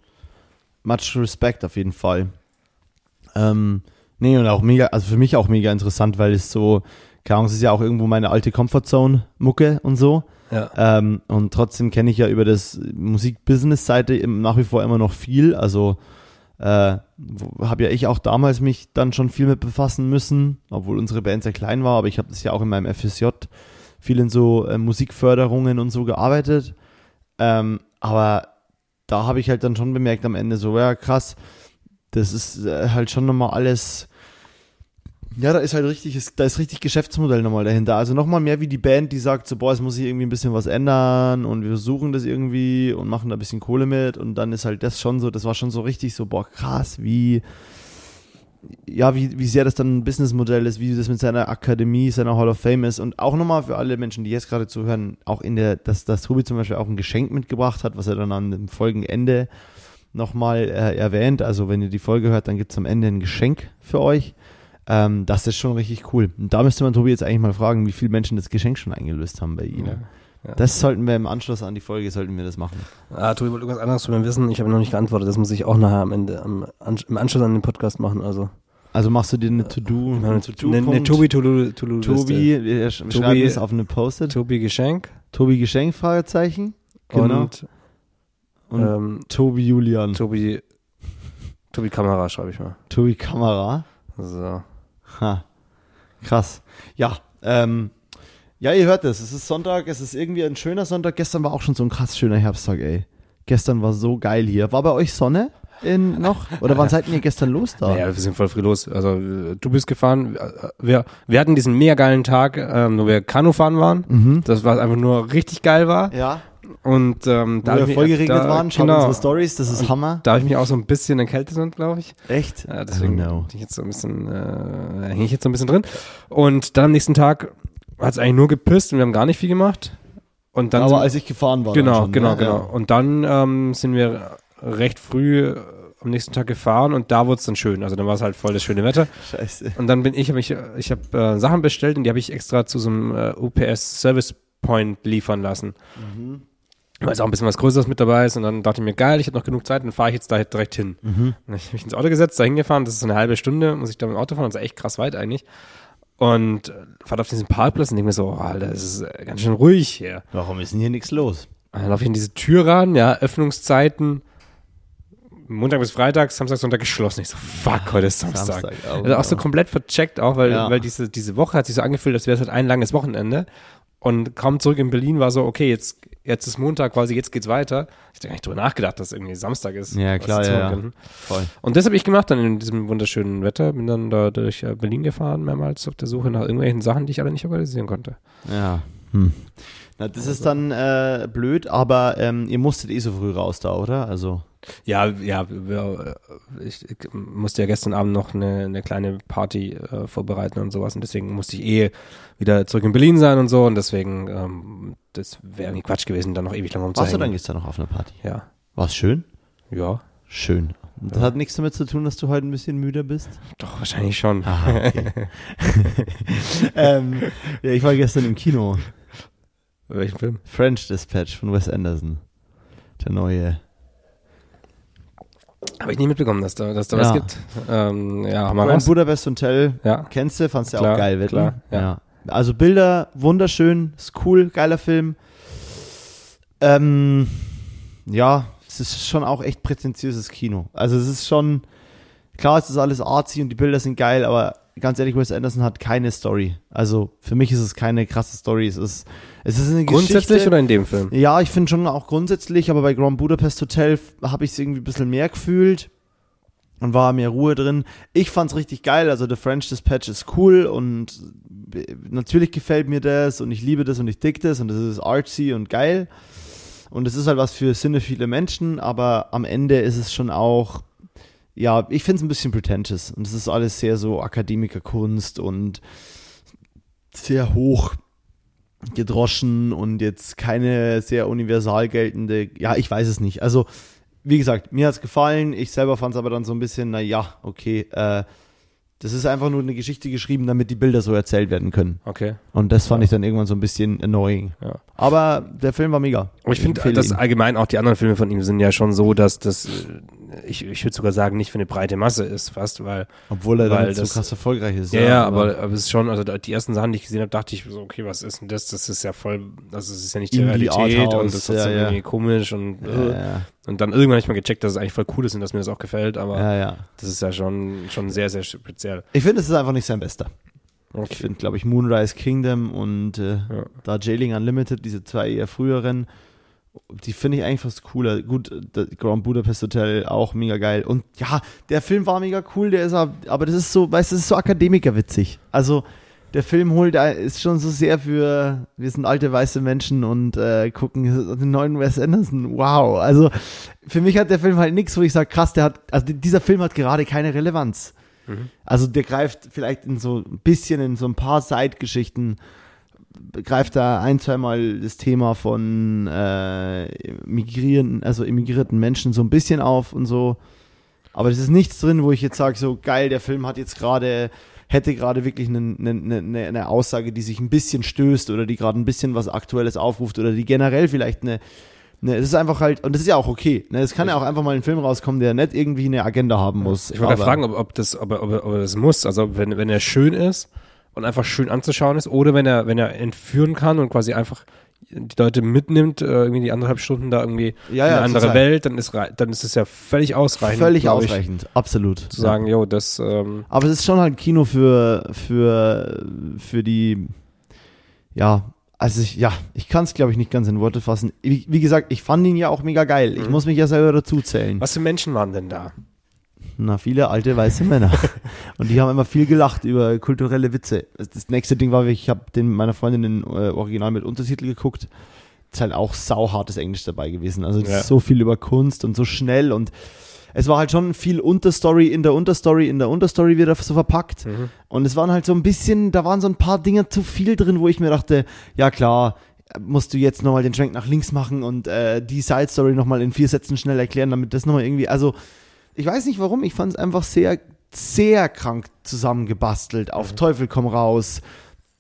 Speaker 1: much respect auf jeden Fall. Ähm, nee, und auch mega, also für mich auch mega interessant, weil es so, keine Ahnung, es ist ja auch irgendwo meine alte Comfortzone-Mucke und so.
Speaker 2: Ja.
Speaker 1: Ähm, und trotzdem kenne ich ja über das Musik-Business-Seite nach wie vor immer noch viel. Also äh, habe ja ich auch damals mich dann schon viel mit befassen müssen, obwohl unsere Band sehr klein war, aber ich habe das ja auch in meinem FSJ viel in so äh, Musikförderungen und so gearbeitet. Ähm, aber da habe ich halt dann schon bemerkt am Ende so, ja krass, das ist äh, halt schon nochmal alles, ja, da ist halt richtig, da ist richtig Geschäftsmodell nochmal dahinter. Also nochmal mehr wie die Band, die sagt so, boah, es muss sich irgendwie ein bisschen was ändern und wir versuchen das irgendwie und machen da ein bisschen Kohle mit und dann ist halt das schon so, das war schon so richtig so, boah, krass, wie, ja, wie, wie sehr das dann ein Businessmodell ist, wie das mit seiner Akademie, seiner Hall of Fame ist und auch nochmal für alle Menschen, die jetzt gerade zuhören, auch in der, dass, dass Tobi zum Beispiel auch ein Geschenk mitgebracht hat, was er dann an dem Folgenende nochmal äh, erwähnt. Also wenn ihr die Folge hört, dann gibt es am Ende ein Geschenk für euch. Ähm, das ist schon richtig cool. Und da müsste man Tobi jetzt eigentlich mal fragen, wie viele Menschen das Geschenk schon eingelöst haben bei ihm.
Speaker 2: Ja. Ja.
Speaker 1: Das sollten wir im Anschluss an die Folge, sollten wir das machen.
Speaker 2: Ah, Tobi wollte irgendwas anderes von mir wissen. Ich habe noch nicht geantwortet. Das muss ich auch nachher am Ende, am, im Anschluss an den Podcast machen. Also
Speaker 1: Also machst du dir eine To-Do,
Speaker 2: eine, eine, eine Tobi Tulu, Tulu
Speaker 1: Tobi, wir sch-
Speaker 2: Tobi-
Speaker 1: schreiben es auf eine Post-it.
Speaker 2: Tobi Geschenk
Speaker 1: Tobi Geschenk, Fragezeichen. Genau.
Speaker 2: und,
Speaker 1: Und
Speaker 2: ähm,
Speaker 1: Tobi Julian.
Speaker 2: Tobi Tobi Kamera schreibe ich mal.
Speaker 1: Tobi Kamera.
Speaker 2: So.
Speaker 1: Ha. Krass. Ja, ähm, ja, ihr hört es. Es ist Sonntag, es ist irgendwie ein schöner Sonntag. Gestern war auch schon so ein krass schöner Herbsttag, ey. Gestern war so geil hier. War bei euch Sonne in noch? Oder wann seid ihr gestern los da?
Speaker 2: Ja, wir sind voll früh los. Also du bist gefahren. Wir, wir hatten diesen mega geilen Tag, ähm, wo wir Kanu fahren waren.
Speaker 1: Mhm.
Speaker 2: Das war einfach nur richtig geil war.
Speaker 1: Ja,
Speaker 2: Und ähm,
Speaker 1: wo
Speaker 2: hab
Speaker 1: wir
Speaker 2: ich mich-
Speaker 1: voll geregnet
Speaker 2: da,
Speaker 1: waren. Schaut
Speaker 2: genau,
Speaker 1: unsere Stories, das ist Hammer.
Speaker 2: Da habe ich mich auch so ein bisschen erkältet, glaube ich.
Speaker 1: Echt?
Speaker 2: Ja, deswegen bin ich jetzt so ein bisschen, äh, hänge ich jetzt so ein bisschen drin. Und dann am nächsten Tag hat es eigentlich nur gepisst und wir haben gar nicht viel gemacht. Und dann
Speaker 1: Aber
Speaker 2: sind,
Speaker 1: als ich gefahren war.
Speaker 2: genau,
Speaker 1: schon,
Speaker 2: genau,
Speaker 1: ne?
Speaker 2: genau.
Speaker 1: Ja.
Speaker 2: Und dann ähm, sind wir recht früh am nächsten Tag gefahren und da wurde es dann schön. Also dann war es halt voll das schöne Wetter.
Speaker 1: Scheiße.
Speaker 2: Und dann bin ich, habe ich, ich habe äh, Sachen bestellt und die habe ich extra zu so einem äh, UPS Service Point liefern lassen.
Speaker 1: Mhm.
Speaker 2: Weil es auch ein bisschen was Größeres mit dabei ist und dann dachte ich mir, geil, ich habe noch genug Zeit, dann fahre ich jetzt da direkt hin.
Speaker 1: Mhm.
Speaker 2: Dann habe ich mich ins Auto gesetzt, da hingefahren, das ist eine halbe Stunde, muss ich da mit dem Auto fahren, das ist echt krass weit eigentlich. Und äh, fahre auf diesen Parkplatz und denke mir so, oh, Alter, das ist äh, ganz schön ruhig hier.
Speaker 1: Warum ist denn hier nichts los?
Speaker 2: Und dann laufe ich in diese Tür ran, ja, Öffnungszeiten, Montag bis Freitag, Samstag, Sonntag geschlossen. Ich so, fuck, heute ist Samstag.
Speaker 1: Samstag, oh,
Speaker 2: also auch so komplett vercheckt auch, weil,
Speaker 1: Ja.
Speaker 2: weil diese, diese Woche hat sich so angefühlt, als wäre es halt ein langes Wochenende. Und kaum zurück in Berlin war so, okay, jetzt, jetzt ist Montag quasi, jetzt geht's weiter. Ich habe gar nicht drüber nachgedacht, dass irgendwie Samstag ist.
Speaker 1: Ja,
Speaker 2: Was
Speaker 1: klar, ja, ja. Voll.
Speaker 2: Und das habe ich gemacht dann in diesem wunderschönen Wetter. Bin dann da durch äh, Berlin gefahren, mehrmals auf der Suche nach irgendwelchen Sachen, die ich alle nicht organisieren konnte.
Speaker 1: Ja. Hm. Na, das ist dann äh, blöd, aber ähm, ihr musstet eh so früh raus da, oder? Also.
Speaker 2: Ja, ja, wir, äh, ich, ich musste ja gestern Abend noch eine, eine kleine Party äh, vorbereiten und sowas und deswegen musste ich eh wieder zurück in Berlin sein und so und deswegen, ähm, das wäre irgendwie Quatsch gewesen, dann noch ewig lang
Speaker 1: Warst du dann
Speaker 2: rumzuhängen.
Speaker 1: gestern noch auf einer Party?
Speaker 2: Ja,
Speaker 1: War's schön?
Speaker 2: ja,
Speaker 1: Schön. Das hat nichts damit zu tun, dass du heute ein bisschen müde bist?
Speaker 2: doch, wahrscheinlich schon.
Speaker 1: Ah, okay. ähm, ja, ich war gestern im Kino.
Speaker 2: Welchen Film?
Speaker 1: French Dispatch von Wes Anderson. Der neue.
Speaker 2: Habe ich nie mitbekommen, dass da, dass da
Speaker 1: Ja.
Speaker 2: was gibt. Ähm, ja, mal
Speaker 1: Grand. Budapest Hotel.
Speaker 2: Ja,
Speaker 1: Kennst du? Fandst du auch geil, wetten?
Speaker 2: klar, ja.
Speaker 1: Also Bilder, wunderschön, ist cool, geiler Film. Ähm, ja, es ist schon auch echt prätentiöses Kino. Also es ist schon, klar, es ist alles artsy und die Bilder sind geil, aber ganz ehrlich, Wes Anderson hat keine Story. Also für mich ist es keine krasse Story. Es ist, es ist eine
Speaker 2: grundsätzlich
Speaker 1: Geschichte.
Speaker 2: oder in dem Film?
Speaker 1: Ja, ich finde schon auch grundsätzlich, aber bei Grand Budapest Hotel habe ich es irgendwie ein bisschen mehr gefühlt und war mehr Ruhe drin. Ich fand's richtig geil, also The French Dispatch ist cool und natürlich gefällt mir das und ich liebe das und ich dick das und das ist artsy und geil und es ist halt was für viele Menschen, aber am Ende ist es schon auch ja, ich finde es ein bisschen pretentious und es ist alles sehr so Akademikerkunst und sehr hoch gedroschen und jetzt keine sehr universal geltende, ja, ich weiß es nicht. Also, wie gesagt, mir hat's gefallen, ich selber fand es aber dann so ein bisschen, na ja, okay, äh, das ist einfach nur eine Geschichte geschrieben, damit die Bilder so erzählt werden können.
Speaker 2: Okay.
Speaker 1: Und das fand ich dann irgendwann so ein bisschen annoying.
Speaker 2: Ja.
Speaker 1: Aber der Film war mega.
Speaker 2: Aber ich finde, dass allgemein auch die anderen Filme von ihm sind ja schon so, dass das, äh, ich, ich würde sogar sagen, nicht für eine breite Masse ist fast, weil,
Speaker 1: Obwohl er
Speaker 2: weil
Speaker 1: damit so krass erfolgreich ist.
Speaker 2: ja, ja, aber, aber es ist schon, also da- die ersten Sachen, die ich gesehen habe, dachte ich so, okay, was ist denn das? Das ist ja voll, also es ist ja nicht die
Speaker 1: Indie
Speaker 2: Realität
Speaker 1: Arthouse,
Speaker 2: und das ist
Speaker 1: ja, ja.
Speaker 2: irgendwie komisch und,
Speaker 1: Ja,
Speaker 2: äh,
Speaker 1: ja,
Speaker 2: und dann irgendwann habe ich mal gecheckt, dass es eigentlich voll cool ist und dass mir das auch gefällt, aber
Speaker 1: ja, ja.
Speaker 2: das ist ja schon, schon sehr, sehr speziell.
Speaker 1: Ich finde, es ist einfach nicht sein bester. Ich
Speaker 2: Okay.
Speaker 1: finde, glaube ich, Moonrise Kingdom und äh,
Speaker 2: Ja.
Speaker 1: Darjeeling Unlimited, diese zwei eher früheren, die finde ich eigentlich fast cooler. Gut, das Grand Budapest Hotel auch mega geil. Und ja, der Film war mega cool, der ist aber, aber das ist so, weißt du, das ist so akademikerwitzig. Also, der Film holt, ist schon so sehr für, wir sind alte weiße Menschen und äh, gucken den neuen Wes Anderson. Wow. Also, für mich hat der Film halt nichts, wo ich sage, krass, der hat, also dieser Film hat gerade keine Relevanz. Also der greift vielleicht in so ein bisschen in so ein paar Zeitgeschichten, greift da ein, zweimal das Thema von äh, migrierenden, also immigrierten Menschen so ein bisschen auf und so. Aber es ist nichts drin, wo ich jetzt sage, so geil, der Film hat jetzt gerade, hätte gerade wirklich eine, eine, eine, eine Aussage, die sich ein bisschen stößt oder die gerade ein bisschen was Aktuelles aufruft oder die generell vielleicht eine, Ne, es ist einfach halt, und das ist ja auch okay. Ne, es kann ja auch einfach mal ein Film rauskommen, der nicht irgendwie eine Agenda haben muss.
Speaker 2: Ich wollte fragen, ob, ob, das, ob, ob, ob das muss. Also wenn, wenn er schön ist und einfach schön anzuschauen ist, oder wenn er, wenn er entführen kann und quasi einfach die Leute mitnimmt, äh, irgendwie die anderthalb Stunden da irgendwie
Speaker 1: Ja,
Speaker 2: in eine andere. Welt, dann ist dann ist es ja völlig ausreichend.
Speaker 1: Völlig
Speaker 2: glaub ich,
Speaker 1: ausreichend, absolut.
Speaker 2: Zu sagen, jo, das ähm,
Speaker 1: Aber es ist schon halt Kino für, für, für die, ja, also ich, ja, ich kann es glaube ich nicht ganz in Worte fassen. Wie, wie gesagt, ich fand ihn ja auch mega geil. Ich muss mich ja selber dazu zählen.
Speaker 2: was für Menschen waren denn da?
Speaker 1: Na, viele alte weiße Männer. Und die haben immer viel gelacht über kulturelle Witze. Das- nächste Ding war, ich habe den meiner Freundin den äh, Original mit Untertitel geguckt. Ist halt auch sauhartes Englisch dabei gewesen. Also
Speaker 2: Ja.
Speaker 1: so viel über Kunst und so schnell und es war halt schon viel Unterstory in der Unterstory in der Unterstory wieder so verpackt. Und es waren halt so ein bisschen, da waren so ein paar Dinge zu viel drin, wo ich mir dachte, ja klar, musst du jetzt nochmal den Schwenk nach links machen und äh, die Side Story nochmal in vier Sätzen schnell erklären, damit das nochmal irgendwie, also ich weiß nicht warum, ich fand es einfach sehr, sehr krank zusammengebastelt. Auf Teufel komm raus.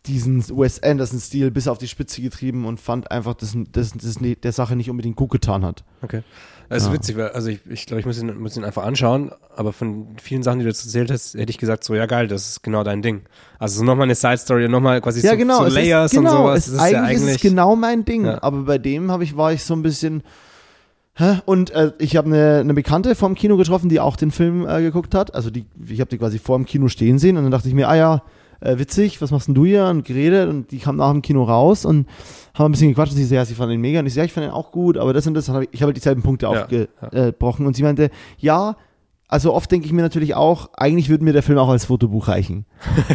Speaker 1: Diesen Wes Anderson-Stil bis auf die Spitze getrieben und fand einfach, dass das, das der Sache nicht unbedingt gut getan hat.
Speaker 2: Okay. Das ist
Speaker 1: Ja.
Speaker 2: witzig, weil, also ich, ich glaube, ich muss ihn, muss ihn einfach anschauen, aber von vielen Sachen, die du jetzt erzählt hast, hätte ich gesagt, so, ja geil, das ist genau dein Ding. Also so nochmal eine Side-Story und nochmal quasi
Speaker 1: Ja,
Speaker 2: so,
Speaker 1: genau.
Speaker 2: so Layers
Speaker 1: ist, genau,
Speaker 2: und sowas.
Speaker 1: Es,
Speaker 2: Das ist
Speaker 1: eigentlich,
Speaker 2: ja eigentlich
Speaker 1: ist es genau mein Ding.
Speaker 2: Ja.
Speaker 1: Aber bei dem habe ich, war ich so ein bisschen. Und äh, ich habe eine, eine Bekannte vom Kino getroffen, die auch den Film äh, geguckt hat. Also die, ich habe die quasi vor dem Kino stehen sehen und dann dachte ich mir, ah ja, äh, witzig, was machst denn du hier? Und geredet und die kam nach dem Kino raus und haben ein bisschen gequatscht und sie so, ja, sie fand ihn mega und ich so, ja, ich fand ihn auch gut, aber das und das, ich, ich habe halt dieselben Punkte
Speaker 2: Ja,
Speaker 1: aufgebrochen und sie meinte, ja, also oft denke ich mir natürlich auch, eigentlich würde mir der Film auch als Fotobuch reichen.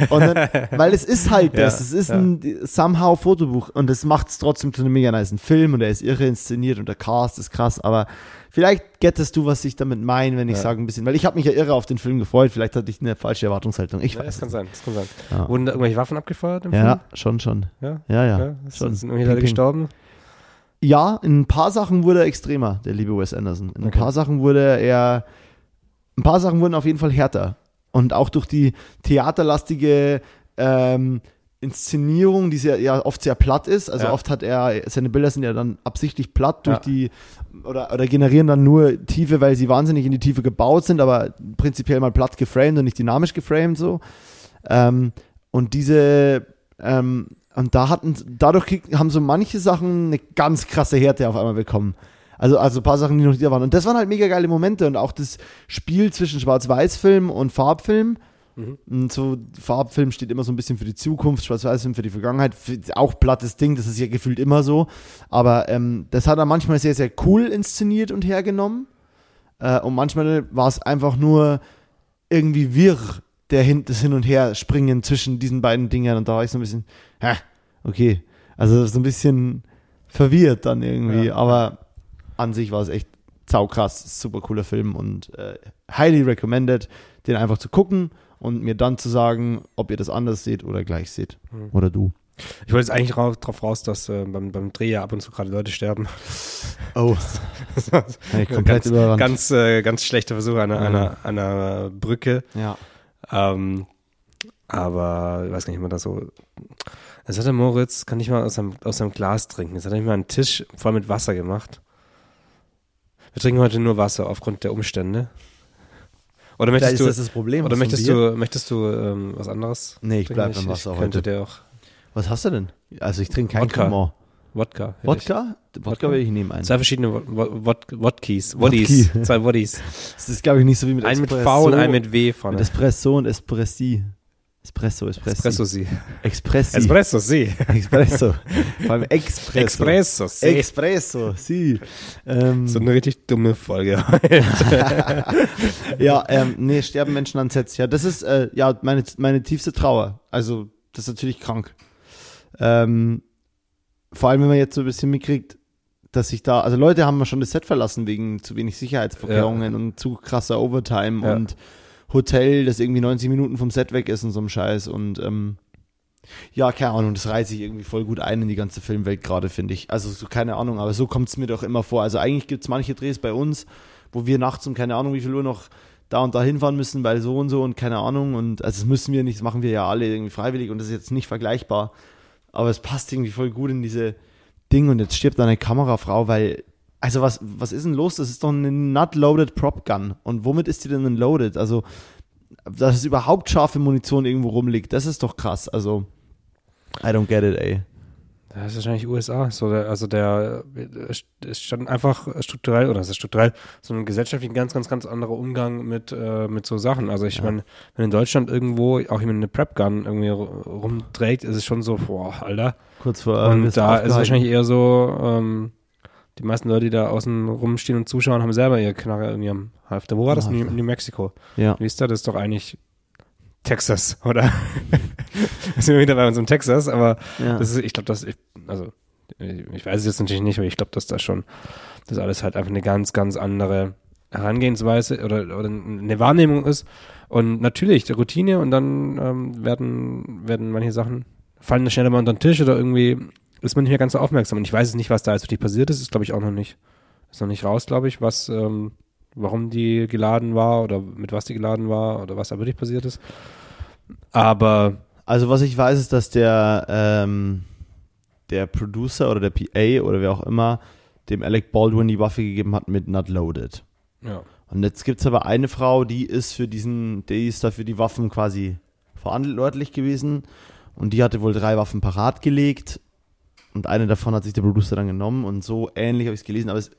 Speaker 1: Dann, weil es ist halt
Speaker 2: Ja,
Speaker 1: das, es ist
Speaker 2: ja.
Speaker 1: ein somehow Fotobuch und das macht es trotzdem zu einem mega nice Film und er ist irre inszeniert und der Cast ist krass, aber vielleicht gettest du, was ich damit meine, wenn ich
Speaker 2: Ja.
Speaker 1: sage ein bisschen, weil ich habe mich ja irre auf den Film gefreut, vielleicht hatte ich eine falsche Erwartungshaltung. Ich
Speaker 2: Ja,
Speaker 1: weiß
Speaker 2: das
Speaker 1: es
Speaker 2: kann sein, das kann sein.
Speaker 1: Ja.
Speaker 2: Wurden da irgendwelche Waffen abgefeuert im
Speaker 1: Ja, schon, schon.
Speaker 2: Film?
Speaker 1: Ja, ja,
Speaker 2: Ja,
Speaker 1: schon.
Speaker 2: sind irgendwelche Leute gestorben?
Speaker 1: Ja, in ein paar Sachen wurde er extremer, der liebe Wes Anderson. In ein
Speaker 2: Okay.
Speaker 1: paar Sachen wurde er, ein paar Sachen wurden auf jeden Fall härter. Und auch durch die theaterlastige ähm, Inszenierung, die sehr, ja oft sehr platt ist. Also
Speaker 2: Ja.
Speaker 1: oft hat er, seine Bilder sind ja dann absichtlich platt durch
Speaker 2: Ja.
Speaker 1: die, oder, oder generieren dann nur Tiefe, weil sie wahnsinnig in die Tiefe gebaut sind, aber prinzipiell mal platt geframed und nicht dynamisch geframed so. Ähm, und diese, ähm, und da hatten, dadurch haben so manche Sachen eine ganz krasse Härte auf einmal bekommen. Also, also ein paar Sachen, die noch nicht da waren. Und das waren halt mega geile Momente und auch das Spiel zwischen Schwarz-Weiß-Film und Farbfilm. Und so, Farbfilm steht immer so ein bisschen für die Zukunft, Schwarz-Weiß-Film für die Vergangenheit. Auch plattes Ding, das ist ja gefühlt immer so. Aber ähm, das hat er manchmal sehr, sehr cool inszeniert und hergenommen. Äh, und manchmal war es einfach nur irgendwie wirr, der hin, das Hin- und Her springen zwischen diesen beiden Dingern. Und da war ich so ein bisschen, hä, okay. Also so ein bisschen verwirrt dann irgendwie.
Speaker 2: Ja.
Speaker 1: Aber an sich war es echt saukrass, super cooler Film und äh, highly recommended, den einfach zu gucken und mir dann zu sagen, ob ihr das anders seht oder gleich seht.
Speaker 2: Mhm.
Speaker 1: Oder du.
Speaker 2: Ich wollte jetzt eigentlich ra- drauf raus, dass äh, beim, beim Dreh ja ab und zu gerade Leute sterben.
Speaker 1: Oh, hey, komplett
Speaker 2: ganz,
Speaker 1: überrannt.
Speaker 2: ganz, äh, ganz schlechter Versuch einer,
Speaker 1: Ja.
Speaker 2: einer, einer Brücke.
Speaker 1: ja.
Speaker 2: Ähm, aber ich weiß gar nicht, man da so. Das hat der Moritz, kann ich mal aus seinem, aus seinem Glas trinken. Jetzt hat er mir mal einen Tisch voll mit Wasser gemacht. Wir trinken heute nur Wasser aufgrund der Umstände. Oder
Speaker 1: Da
Speaker 2: möchtest
Speaker 1: ist
Speaker 2: du,
Speaker 1: das das Problem.
Speaker 2: oder möchtest
Speaker 1: dir?
Speaker 2: du, möchtest du ähm, was anderes?
Speaker 1: Nee, ich
Speaker 2: trinken?
Speaker 1: bleib beim Wasser
Speaker 2: könnte
Speaker 1: heute.
Speaker 2: der auch
Speaker 1: Was hast du denn? Also ich trinke kein
Speaker 2: Wodka.
Speaker 1: Cremant.
Speaker 2: Wodka. ich.
Speaker 1: Wodka? Wodka will ich nehmen. Einen.
Speaker 2: Zwei verschiedene Wod- Wod- Wod- Wodkis. Woddies. Zwei Woddies.
Speaker 1: Das ist, glaube ich, nicht so wie mit
Speaker 2: Ein mit
Speaker 1: Espresso.
Speaker 2: V und ein mit W vorne.
Speaker 1: Mit Espresso und Espressi. Espresso, Espressi.
Speaker 2: Espresso sie.
Speaker 1: Expressi.
Speaker 2: Espresso sie.
Speaker 1: Espresso. Vor allem Expresso.
Speaker 2: Espresso sie.
Speaker 1: Espresso, sie. Ähm,
Speaker 2: So eine richtig dumme Folge.
Speaker 1: ja, ähm, nee, sterben Menschen an Sets. Ja, das ist äh, ja meine, meine tiefste Trauer. Also, das ist natürlich krank. Ähm, vor allem, wenn man jetzt so ein bisschen mitkriegt, dass sich da, also Leute haben schon das Set verlassen wegen zu wenig Sicherheitsvorkehrungen und zu krasser Overtime
Speaker 2: Ja.
Speaker 1: und Hotel, das irgendwie 90 Minuten vom Set weg ist und so einem Scheiß. Und ähm, ja, keine Ahnung, das reiht sich irgendwie voll gut ein in die ganze Filmwelt gerade, finde ich. Also so, keine Ahnung, aber so kommt es mir doch immer vor. Also eigentlich gibt es manche Drehs bei uns, wo wir nachts um keine Ahnung wie viel Uhr noch da und da hinfahren müssen, weil so und so und keine Ahnung. Und also das müssen wir nicht, das machen wir ja alle irgendwie freiwillig und das ist jetzt nicht vergleichbar. Aber es passt irgendwie voll gut in diese Ding und jetzt stirbt eine Kamerafrau, weil also was, was ist denn los? Das ist doch eine not-loaded Prop Gun. Und womit ist die denn denn loaded? Also, dass es überhaupt scharfe Munition irgendwo rumliegt, das ist doch krass. Also, I don't get it, ey.
Speaker 2: Das ist wahrscheinlich USA. So der, also der es stand einfach strukturell, oder es ist strukturell, so ein gesellschaftlich ganz, ganz, ganz anderer Umgang mit, äh, mit so Sachen. Also ich ja. meine, wenn in Deutschland irgendwo auch jemand eine Prep-Gun irgendwie rumträgt, ist es schon so, boah, Alter.
Speaker 1: Kurz vor
Speaker 2: Und da ist es wahrscheinlich eher so, ähm, die meisten Leute, die da außen rumstehen und zuschauen, haben selber ihre Knarre in ihrem Halfter. Wo war das? New, New Mexico.
Speaker 1: Ja.
Speaker 2: Wie ist das? Das ist doch eigentlich Texas, oder? wir sind wieder bei uns in Texas, aber ja. das ist, ich glaube, das, ich, also, ich weiß es jetzt natürlich nicht, aber ich glaube, dass das schon, das alles halt einfach eine ganz, ganz andere Herangehensweise oder, oder eine Wahrnehmung ist. Und natürlich, die Routine und dann ähm, werden, werden manche Sachen, fallen schneller mal unter den Tisch oder irgendwie ist man nicht mehr ganz so aufmerksam. Und ich weiß es nicht, was da jetzt wirklich passiert ist. Ist, glaube ich, auch noch nicht, ist noch nicht raus, glaube ich, was, ähm, warum die geladen war oder mit was die geladen war oder was da wirklich passiert ist. Aber.
Speaker 1: Also, was ich weiß, ist, dass der, ähm, der Producer oder der PA oder wer auch immer dem Alec Baldwin die Waffe gegeben hat mit Not Loaded.
Speaker 2: Ja.
Speaker 1: Und jetzt gibt es aber eine Frau, die ist für diesen, die ist dafür die Waffen quasi verantwortlich gewesen. Und die hatte wohl drei Waffen parat gelegt und eine davon hat sich der Producer dann genommen und so ähnlich habe ich es gelesen, aber es,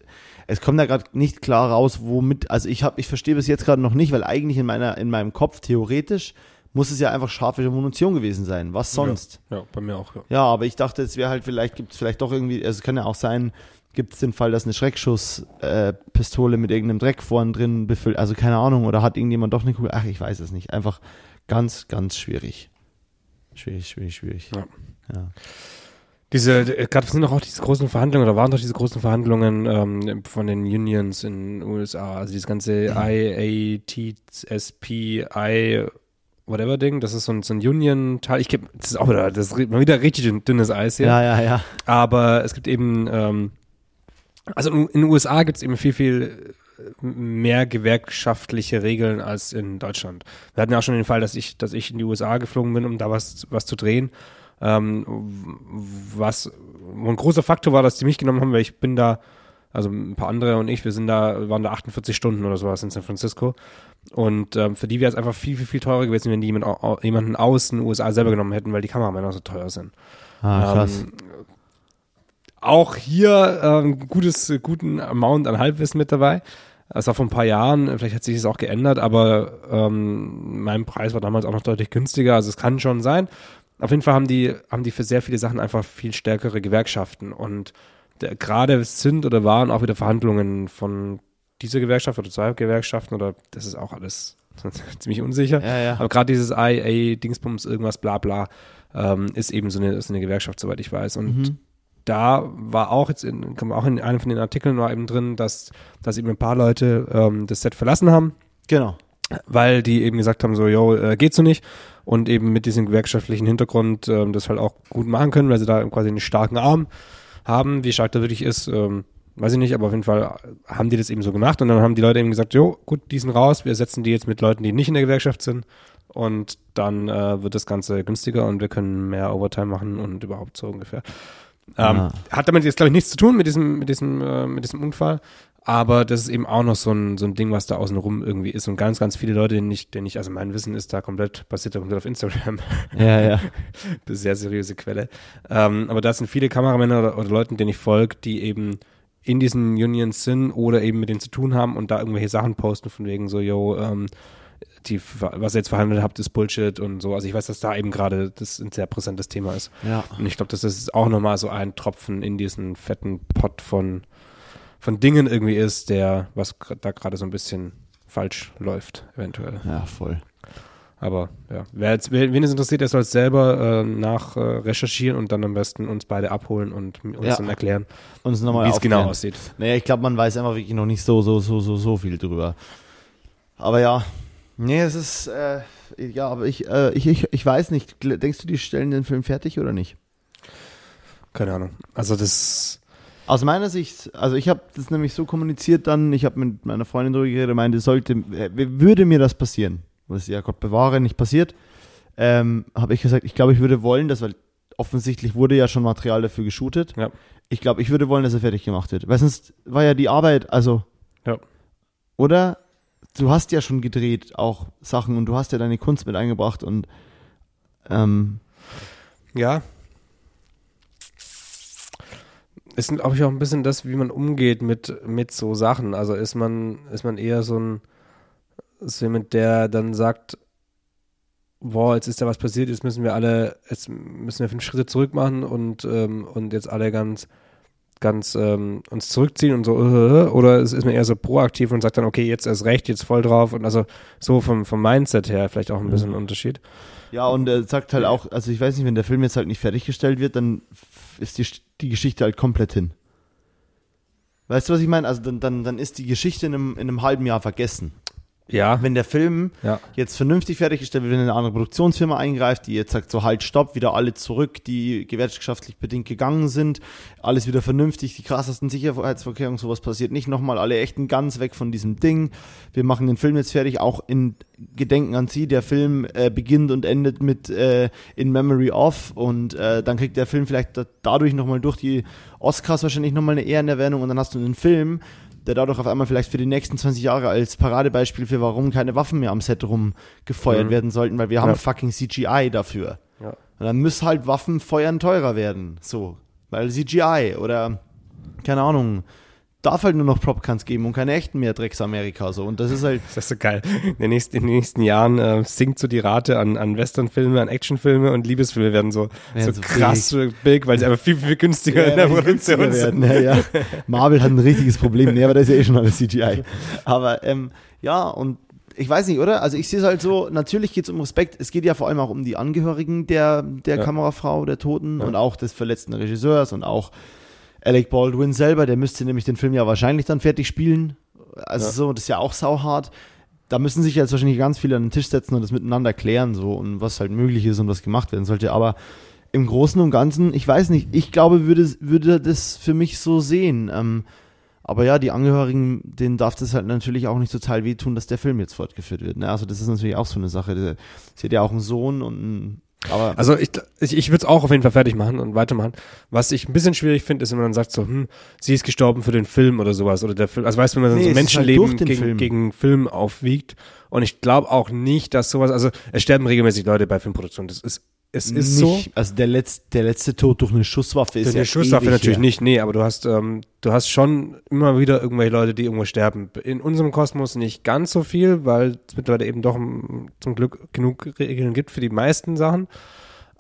Speaker 1: es kommt da gerade nicht klar raus, womit, also ich habe, ich verstehe bis jetzt gerade noch nicht, weil eigentlich in meiner, in meinem Kopf theoretisch muss es ja einfach scharfe Munition gewesen sein. Was sonst?
Speaker 2: Ja, ja bei mir auch, ja.
Speaker 1: Ja, aber ich dachte, es wäre halt vielleicht, gibt es vielleicht doch irgendwie, also es kann ja auch sein, gibt es den Fall, dass eine Schreckschusspistole äh, mit irgendeinem Dreck vorn drin befüllt, also keine Ahnung, oder hat irgendjemand doch eine Kugel, ach, ich weiß es nicht. Einfach ganz, ganz schwierig. Schwierig, schwierig, schwierig.
Speaker 2: Ja. ja. Diese, äh, gerade sind doch auch diese großen Verhandlungen, oder waren doch diese großen Verhandlungen ähm, von den Unions in den USA, also dieses ganze IATSP, I, whatever Ding, das ist so ein, so ein Union-Teil. Ich gebe, das ist auch wieder, das ist mal wieder richtig dünnes Eis hier.
Speaker 1: Ja, ja, ja.
Speaker 2: Aber es gibt eben, ähm, also in den USA gibt es eben viel, viel mehr gewerkschaftliche Regeln als in Deutschland. Wir hatten ja auch schon den Fall, dass ich, dass ich in die USA geflogen bin, um da was, was zu drehen ähm, was ein großer Faktor war, dass die mich genommen haben, weil ich bin da, also ein paar andere und ich, wir sind da, waren da 48 Stunden oder sowas in San Francisco. Und ähm, für die wäre es einfach viel, viel, viel teurer gewesen, wenn die jemand, jemanden aus den USA selber genommen hätten, weil die Kameramänner so teuer sind.
Speaker 1: Ah, krass. Ähm,
Speaker 2: auch hier ähm, gutes, guten Amount an Halbwissen mit dabei. Das war vor ein paar Jahren, vielleicht hat sich das auch geändert, aber ähm, mein Preis war damals auch noch deutlich günstiger. Also es kann schon sein. Auf jeden Fall haben die, haben die für sehr viele Sachen einfach viel stärkere Gewerkschaften. Und gerade sind oder waren auch wieder Verhandlungen von dieser Gewerkschaft oder zwei Gewerkschaften oder das ist auch alles ziemlich unsicher.
Speaker 1: Ja, ja.
Speaker 2: Aber gerade dieses IA, Dingsbums, irgendwas, bla bla, ähm, ist eben so eine, so eine Gewerkschaft, soweit ich weiß. Und mhm. da war auch jetzt in, auch in einem von den Artikeln war eben drin, dass, dass eben ein paar Leute ähm, das Set verlassen haben.
Speaker 1: Genau.
Speaker 2: Weil die eben gesagt haben, so, yo, äh, geht so nicht und eben mit diesem gewerkschaftlichen Hintergrund ähm, das halt auch gut machen können, weil sie da quasi einen starken Arm haben. Wie stark der wirklich ist, ähm, weiß ich nicht, aber auf jeden Fall haben die das eben so gemacht und dann haben die Leute eben gesagt, jo, gut, die sind raus, wir setzen die jetzt mit Leuten, die nicht in der Gewerkschaft sind und dann äh, wird das Ganze günstiger und wir können mehr Overtime machen und überhaupt so ungefähr. Ähm, Hat damit jetzt, glaube ich, nichts zu tun mit diesem, mit diesem, äh, mit diesem Unfall. Aber das ist eben auch noch so ein, so ein Ding, was da außenrum irgendwie ist. Und ganz, ganz viele Leute, denen ich, denen ich, also mein Wissen ist da komplett, basiert da komplett auf Instagram.
Speaker 1: Ja, ja.
Speaker 2: Sehr seriöse Quelle. Ähm, aber da sind viele Kameramänner oder, oder Leuten, denen ich folge, die eben in diesen Unions sind oder eben mit denen zu tun haben und da irgendwelche Sachen posten von wegen so, yo, ähm, die, was ihr jetzt verhandelt habt, ist Bullshit und so. Also ich weiß, dass da eben gerade das ein sehr präsentes Thema ist.
Speaker 1: Ja.
Speaker 2: Und ich glaube, das ist auch nochmal so ein Tropfen in diesen fetten Pot von von Dingen irgendwie ist, der, was da gerade so ein bisschen falsch läuft, eventuell.
Speaker 1: Ja, voll.
Speaker 2: Aber ja, wer jetzt, wen es interessiert, der soll es selber äh, nach äh, recherchieren und dann am besten uns beide abholen und uns ja. dann erklären,
Speaker 1: wie
Speaker 2: es genau aussieht.
Speaker 1: Naja, ich glaube, man weiß einfach wirklich noch nicht so, so, so, so, so viel drüber. Aber ja, Nee, es ist, äh, ja, aber ich, äh, ich, ich, ich weiß nicht. Denkst du, die stellen den Film fertig oder nicht?
Speaker 2: Keine Ahnung. Also das.
Speaker 1: Aus meiner Sicht, also ich habe das nämlich so kommuniziert dann, ich habe mit meiner Freundin darüber geredet, meinte, sollte, äh, würde mir das passieren, was ja Gott bewahre, nicht passiert, ähm, habe ich gesagt, ich glaube, ich würde wollen, dass, weil offensichtlich wurde ja schon Material dafür geshootet.
Speaker 2: Ja.
Speaker 1: Ich glaube, ich würde wollen, dass er fertig gemacht wird. Weil sonst war ja die Arbeit, also.
Speaker 2: Ja.
Speaker 1: Oder? Du hast ja schon gedreht, auch Sachen, und du hast ja deine Kunst mit eingebracht und ähm,
Speaker 2: Ja. Ist, glaube ich, auch ein bisschen das, wie man umgeht mit, mit so Sachen. Also ist man, ist man eher so ein so jemand, der dann sagt, boah, jetzt ist da was passiert, jetzt müssen wir alle, jetzt müssen wir fünf Schritte zurück machen und, ähm, und jetzt alle ganz, ganz ähm, uns zurückziehen und so, äh, oder ist, ist man eher so proaktiv und sagt dann, okay, jetzt erst recht, jetzt voll drauf und also so vom, vom Mindset her vielleicht auch ein bisschen ein Unterschied.
Speaker 1: Ja, und er sagt halt auch, also ich weiß nicht, wenn der Film jetzt halt nicht fertiggestellt wird, dann ist die, die Geschichte halt komplett hin. Weißt du, was ich meine? Also dann, dann, dann ist die Geschichte in einem, in einem halben Jahr vergessen.
Speaker 2: Ja,
Speaker 1: Wenn der Film
Speaker 2: ja,
Speaker 1: jetzt vernünftig fertiggestellt wird, wenn eine andere Produktionsfirma eingreift, die jetzt sagt so halt stopp, wieder alle zurück, die gewerkschaftlich bedingt gegangen sind, alles wieder vernünftig, die krassesten Sicherheitsvorkehrungen, sowas passiert nicht nochmal, alle echten ganz weg von diesem Ding. Wir machen den Film jetzt fertig, auch in Gedenken an sie. Der Film äh, beginnt und endet mit äh, In Memory of und äh, dann kriegt der Film vielleicht da, dadurch nochmal durch die Oscars wahrscheinlich nochmal eine Ehrenerwähnung und dann hast du einen Film, der dadurch auf einmal vielleicht für die nächsten 20 Jahre als Paradebeispiel für warum keine Waffen mehr am Set rumgefeuert
Speaker 2: Mhm.
Speaker 1: werden sollten, weil wir haben
Speaker 2: Ja.
Speaker 1: fucking CGI dafür.
Speaker 2: ja.
Speaker 1: Und dann muss halt Waffen feuern teurer werden. So. Weil CGI oder keine Ahnung. Darf halt nur noch Propcans geben und keine echten mehr Drecks-Amerika. So. Und das ist halt.
Speaker 2: Das ist so geil. In den nächsten, in den nächsten Jahren äh, sinkt so die Rate an, an Westernfilme, an Actionfilme und Liebesfilme werden so,
Speaker 1: Werden
Speaker 2: so,
Speaker 1: so
Speaker 2: krass so billig, weil sie einfach viel, viel günstiger in der
Speaker 1: Ja,
Speaker 2: Produktion
Speaker 1: günstiger
Speaker 2: sind.
Speaker 1: werden. Ja, ja. Marvel hat ein richtiges Problem. Nee, aber das ist ja eh schon alles CGI. Aber ähm, ja, und ich weiß nicht, oder? Also ich sehe es halt so, natürlich geht es um Respekt. Es geht ja vor allem auch um die Angehörigen der, der
Speaker 2: Ja.
Speaker 1: Kamerafrau, der Toten
Speaker 2: Ja.
Speaker 1: und auch des verletzten Regisseurs und auch Alec Baldwin selber, der müsste nämlich den Film ja wahrscheinlich dann fertig spielen. Also
Speaker 2: Ja.
Speaker 1: so, das ist ja auch sauhart. Da müssen sich jetzt wahrscheinlich ganz viele an den Tisch setzen und das miteinander klären, so und was halt möglich ist und was gemacht werden sollte. Aber im Großen und Ganzen, ich weiß nicht, ich glaube, würde, würde das für mich so sehen. Ähm, aber ja, die Angehörigen, denen darf das halt natürlich auch nicht total wehtun, dass der Film jetzt fortgeführt wird. Ne? Also das ist natürlich auch so eine Sache. Sie hat ja auch einen Sohn und einen, aber
Speaker 2: Also ich, ich, ich würde es auch auf jeden Fall fertig machen und weitermachen. Was ich ein bisschen schwierig finde, ist, wenn man dann sagt so, hm, sie ist gestorben für den Film oder sowas. Oder der Film, also weißt du, wenn man
Speaker 1: Nee,
Speaker 2: so
Speaker 1: halt
Speaker 2: Menschenleben
Speaker 1: den
Speaker 2: gegen,
Speaker 1: Film.
Speaker 2: gegen Film aufwiegt. Und ich glaube auch nicht, dass sowas, also es sterben regelmäßig Leute bei Filmproduktionen. Das ist, es ist so.
Speaker 1: nicht, also der letzte, der letzte Tod durch eine Schusswaffe ist
Speaker 2: Durch
Speaker 1: ja
Speaker 2: eine Schusswaffe
Speaker 1: ewig
Speaker 2: natürlich
Speaker 1: her.
Speaker 2: nicht, nee, aber du hast, ähm, du hast schon immer wieder irgendwelche Leute, die irgendwo sterben. In unserem Kosmos nicht ganz so viel, weil es mittlerweile eben doch mm, zum Glück genug Regeln gibt für die meisten Sachen.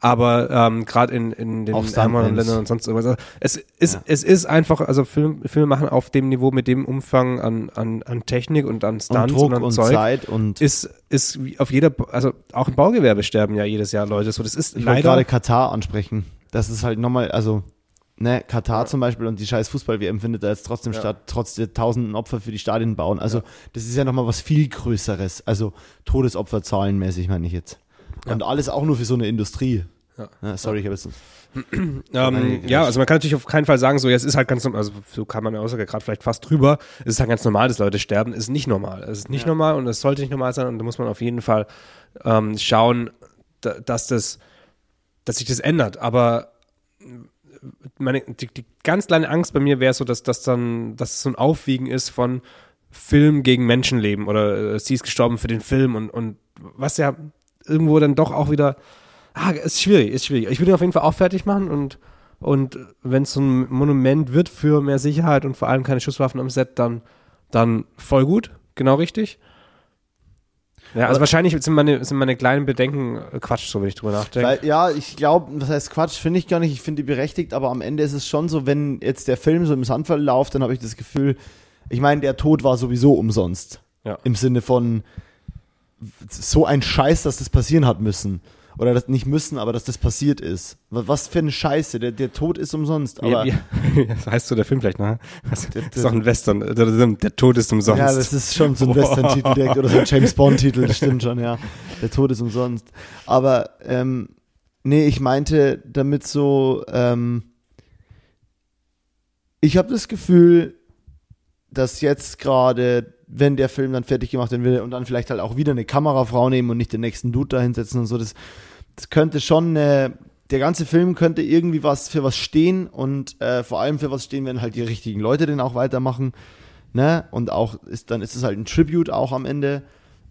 Speaker 2: Aber ähm, gerade in, in den ärmeren. Ländern und sonst irgendwas. Also es ist,
Speaker 1: Ja.
Speaker 2: es ist einfach, also Film, Filme machen auf dem Niveau mit dem Umfang an, an, an Technik und an
Speaker 1: Und
Speaker 2: Stunts
Speaker 1: Druck
Speaker 2: an
Speaker 1: und
Speaker 2: Zeug.
Speaker 1: Zeit und
Speaker 2: Ist, ist wie auf jeder, also auch im Baugewerbe sterben ja jedes Jahr Leute. So, das ist
Speaker 1: ich
Speaker 2: leider.
Speaker 1: gerade Katar ansprechen. Das ist halt nochmal, also ne, Katar zum Beispiel und die scheiß Fußball-WM findet da jetzt trotzdem
Speaker 2: Ja.
Speaker 1: statt, trotz der tausenden Opfer für die Stadien bauen. Also das ist ja nochmal was viel Größeres. Also Todesopferzahlenmäßig meine ich jetzt. Und alles auch nur für so eine Industrie.
Speaker 2: Ja.
Speaker 1: sorry, ich habe jetzt
Speaker 2: Ähm, ja, also man kann natürlich auf keinen Fall sagen, so, ja, es ist halt ganz normal, also so kann man ja Aussage gerade vielleicht fast drüber, es ist halt ganz normal, dass Leute sterben, es ist nicht normal. Es ist nicht
Speaker 1: Ja.
Speaker 2: normal und es sollte nicht normal sein und da muss man auf jeden Fall ähm, schauen, da, dass das, dass sich das ändert. Aber meine, die, die ganz kleine Angst bei mir wäre so, dass das dann, dass es so ein Aufwiegen ist von Film gegen Menschenleben oder äh, sie ist gestorben für den Film und, und was ja irgendwo dann doch auch wieder, ah, ist schwierig, ist schwierig. Ich würde ihn auf jeden Fall auch fertig machen und, und wenn es so ein Monument wird für mehr Sicherheit und vor allem keine Schusswaffen am Set, dann, dann voll gut, genau richtig. Ja, also wahrscheinlich sind meine, sind meine kleinen Bedenken äh, Quatsch, so wenn ich drüber nachdenke.
Speaker 1: Weil, ja, ich glaube, was heißt Quatsch, finde ich gar nicht, ich finde die berechtigt, aber am Ende ist es schon so, wenn jetzt der Film so im Sandfall läuft, dann habe ich das Gefühl, ich meine, der Tod war sowieso umsonst.
Speaker 2: Ja.
Speaker 1: Im Sinne von so ein Scheiß, dass das passieren hat müssen. Oder das nicht müssen, aber dass das passiert ist. Was, für eine Scheiße. Der, der Tod ist umsonst. Aber
Speaker 2: Wie, wie, das heißt so der Film vielleicht, ne? Das ist doch ein Western. Der, der Tod ist umsonst.
Speaker 1: Ja, das ist schon so ein Western-Titel direkt oder so ein James Bond-Titel, das stimmt schon, ja. Der Tod ist umsonst. Aber, ähm, nee, ich meinte damit so, ähm, ich habe das Gefühl, dass jetzt gerade, wenn der Film dann fertig gemacht werden will und dann vielleicht halt auch wieder eine Kamerafrau nehmen und nicht den nächsten Dude da hinsetzen und so, das, das könnte schon, äh, der ganze Film könnte irgendwie was für was stehen und äh, vor allem für was stehen, wenn halt die richtigen Leute den auch weitermachen, ne? Und auch ist dann ist es halt ein Tribute auch am Ende.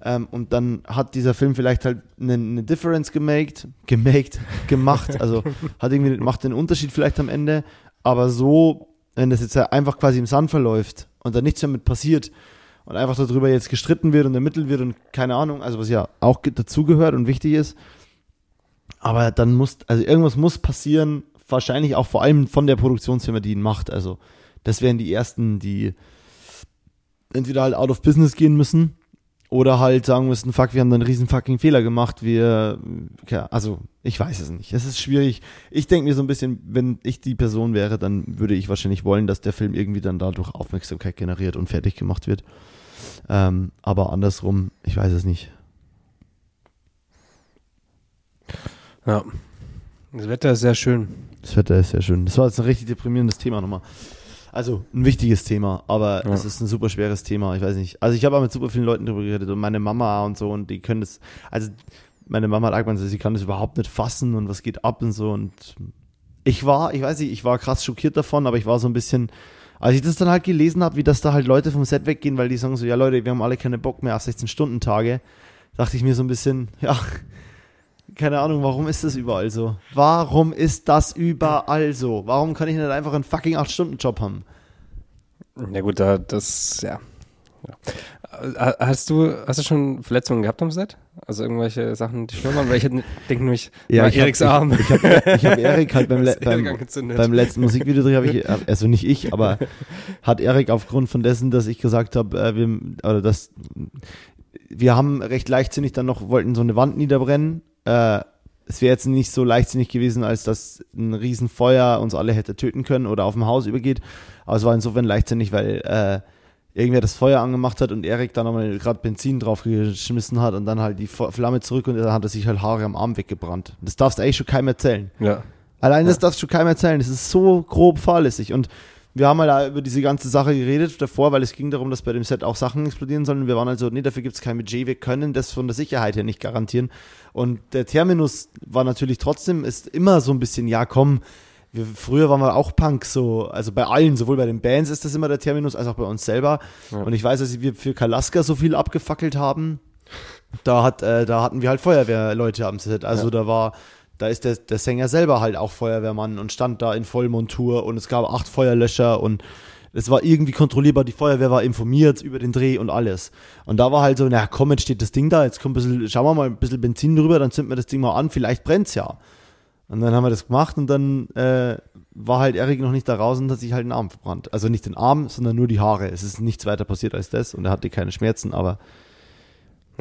Speaker 1: Ähm, und dann hat dieser Film vielleicht halt eine, eine Difference gemaked, gemaked, gemacht, also hat irgendwie macht den Unterschied vielleicht am Ende, aber so, wenn das jetzt einfach quasi im Sand verläuft und da nichts damit passiert und einfach darüber jetzt gestritten wird und ermittelt wird und keine Ahnung, also was ja auch ge- dazugehört und wichtig ist, aber dann muss, also irgendwas muss passieren, wahrscheinlich auch vor allem von der Produktionsfirma, die ihn macht. Also, das wären die ersten, die entweder halt out of business gehen müssen oder halt sagen müssen, fuck, wir haben da einen riesen fucking Fehler gemacht. Wir, ja, also, ich weiß es nicht. Es ist schwierig. Ich denke mir so ein bisschen, wenn ich die Person wäre, dann würde ich wahrscheinlich wollen, dass der Film irgendwie dann dadurch Aufmerksamkeit generiert und fertig gemacht wird. Ähm, aber andersrum, ich weiß es nicht.
Speaker 2: Ja. Das Wetter ist sehr schön.
Speaker 1: Das Wetter ist sehr schön. Das war jetzt ein richtig deprimierendes Thema nochmal. Also ein wichtiges Thema, aber
Speaker 2: Ja.
Speaker 1: es ist ein super schweres Thema. Ich weiß nicht. Also ich habe auch mit super vielen Leuten darüber geredet und meine Mama und so und die können das. Also meine Mama hat gesagt, sie kann das überhaupt nicht fassen und was geht ab und so und ich war, ich weiß nicht, ich war krass schockiert davon, aber ich war so ein bisschen, als ich das dann halt gelesen habe, wie das da halt Leute vom Set weggehen, weil die sagen so, ja Leute, wir haben alle keine Bock mehr auf 16-Stunden-Tage, dachte ich mir so ein bisschen, ja, keine Ahnung, warum ist das überall so? Warum ist das überall so? Warum kann ich nicht einfach einen fucking 8-Stunden-Job haben?
Speaker 2: Ja gut, da, das, ja. ja. Hast du, hast du schon Verletzungen gehabt am Set? Also irgendwelche Sachen, die schlimm waren? Weil ich denke nur, ich,
Speaker 1: Ja, ich hab-
Speaker 2: Eriks Arm.
Speaker 1: Ich habe ich hab Erik halt beim, le- beim, beim letzten Musikvideo, habe ich, also nicht ich, aber hat Erik aufgrund von dessen, dass ich gesagt habe, äh, wir, oder dass wir haben recht leichtsinnig dann noch, wollten so eine Wand niederbrennen. Äh, es wäre jetzt nicht so leichtsinnig gewesen, als dass ein Riesenfeuer uns alle hätte töten können oder auf dem Haus übergeht. Aber es war insofern leichtsinnig, weil äh, irgendwer das Feuer angemacht hat und Erik dann nochmal gerade Benzin draufgeschmissen hat und dann halt die Flamme zurück und dann hat er sich halt Haare am Arm weggebrannt. Das darfst du eigentlich schon keinem erzählen.
Speaker 2: Ja.
Speaker 1: Allein das darfst du keinem erzählen. Das ist so grob fahrlässig. Und wir haben halt da über diese ganze Sache geredet davor, weil es ging darum, dass bei dem Set auch Sachen explodieren sollen. Wir waren also, nee, dafür gibt es kein Budget. Wir können das von der Sicherheit her nicht garantieren. Und der Terminus war natürlich trotzdem, ist immer so ein bisschen, ja, komm, wir, früher waren wir auch Punk so, also bei allen, sowohl bei den Bands ist das immer der Terminus, als auch bei uns selber.
Speaker 2: Ja.
Speaker 1: Und ich weiß, dass wir für Kalaska so viel abgefackelt haben. Da hat, äh, da hatten wir halt Feuerwehrleute am Set. Also
Speaker 2: Ja.
Speaker 1: da war, da ist der, der Sänger selber halt auch Feuerwehrmann und stand da in Vollmontur und es gab acht Feuerlöscher und es war irgendwie kontrollierbar, die Feuerwehr war informiert über den Dreh und alles. Und da war halt so, na komm, jetzt steht das Ding da, jetzt kommt ein bisschen, schauen wir mal ein bisschen Benzin drüber, dann zünden wir das Ding mal an, vielleicht brennt's ja. Und dann haben wir das gemacht und dann äh, war halt Erik noch nicht da raus und hat sich halt den Arm verbrannt. Also nicht den Arm, sondern nur die Haare. Es ist nichts weiter passiert als das und er hatte keine Schmerzen, aber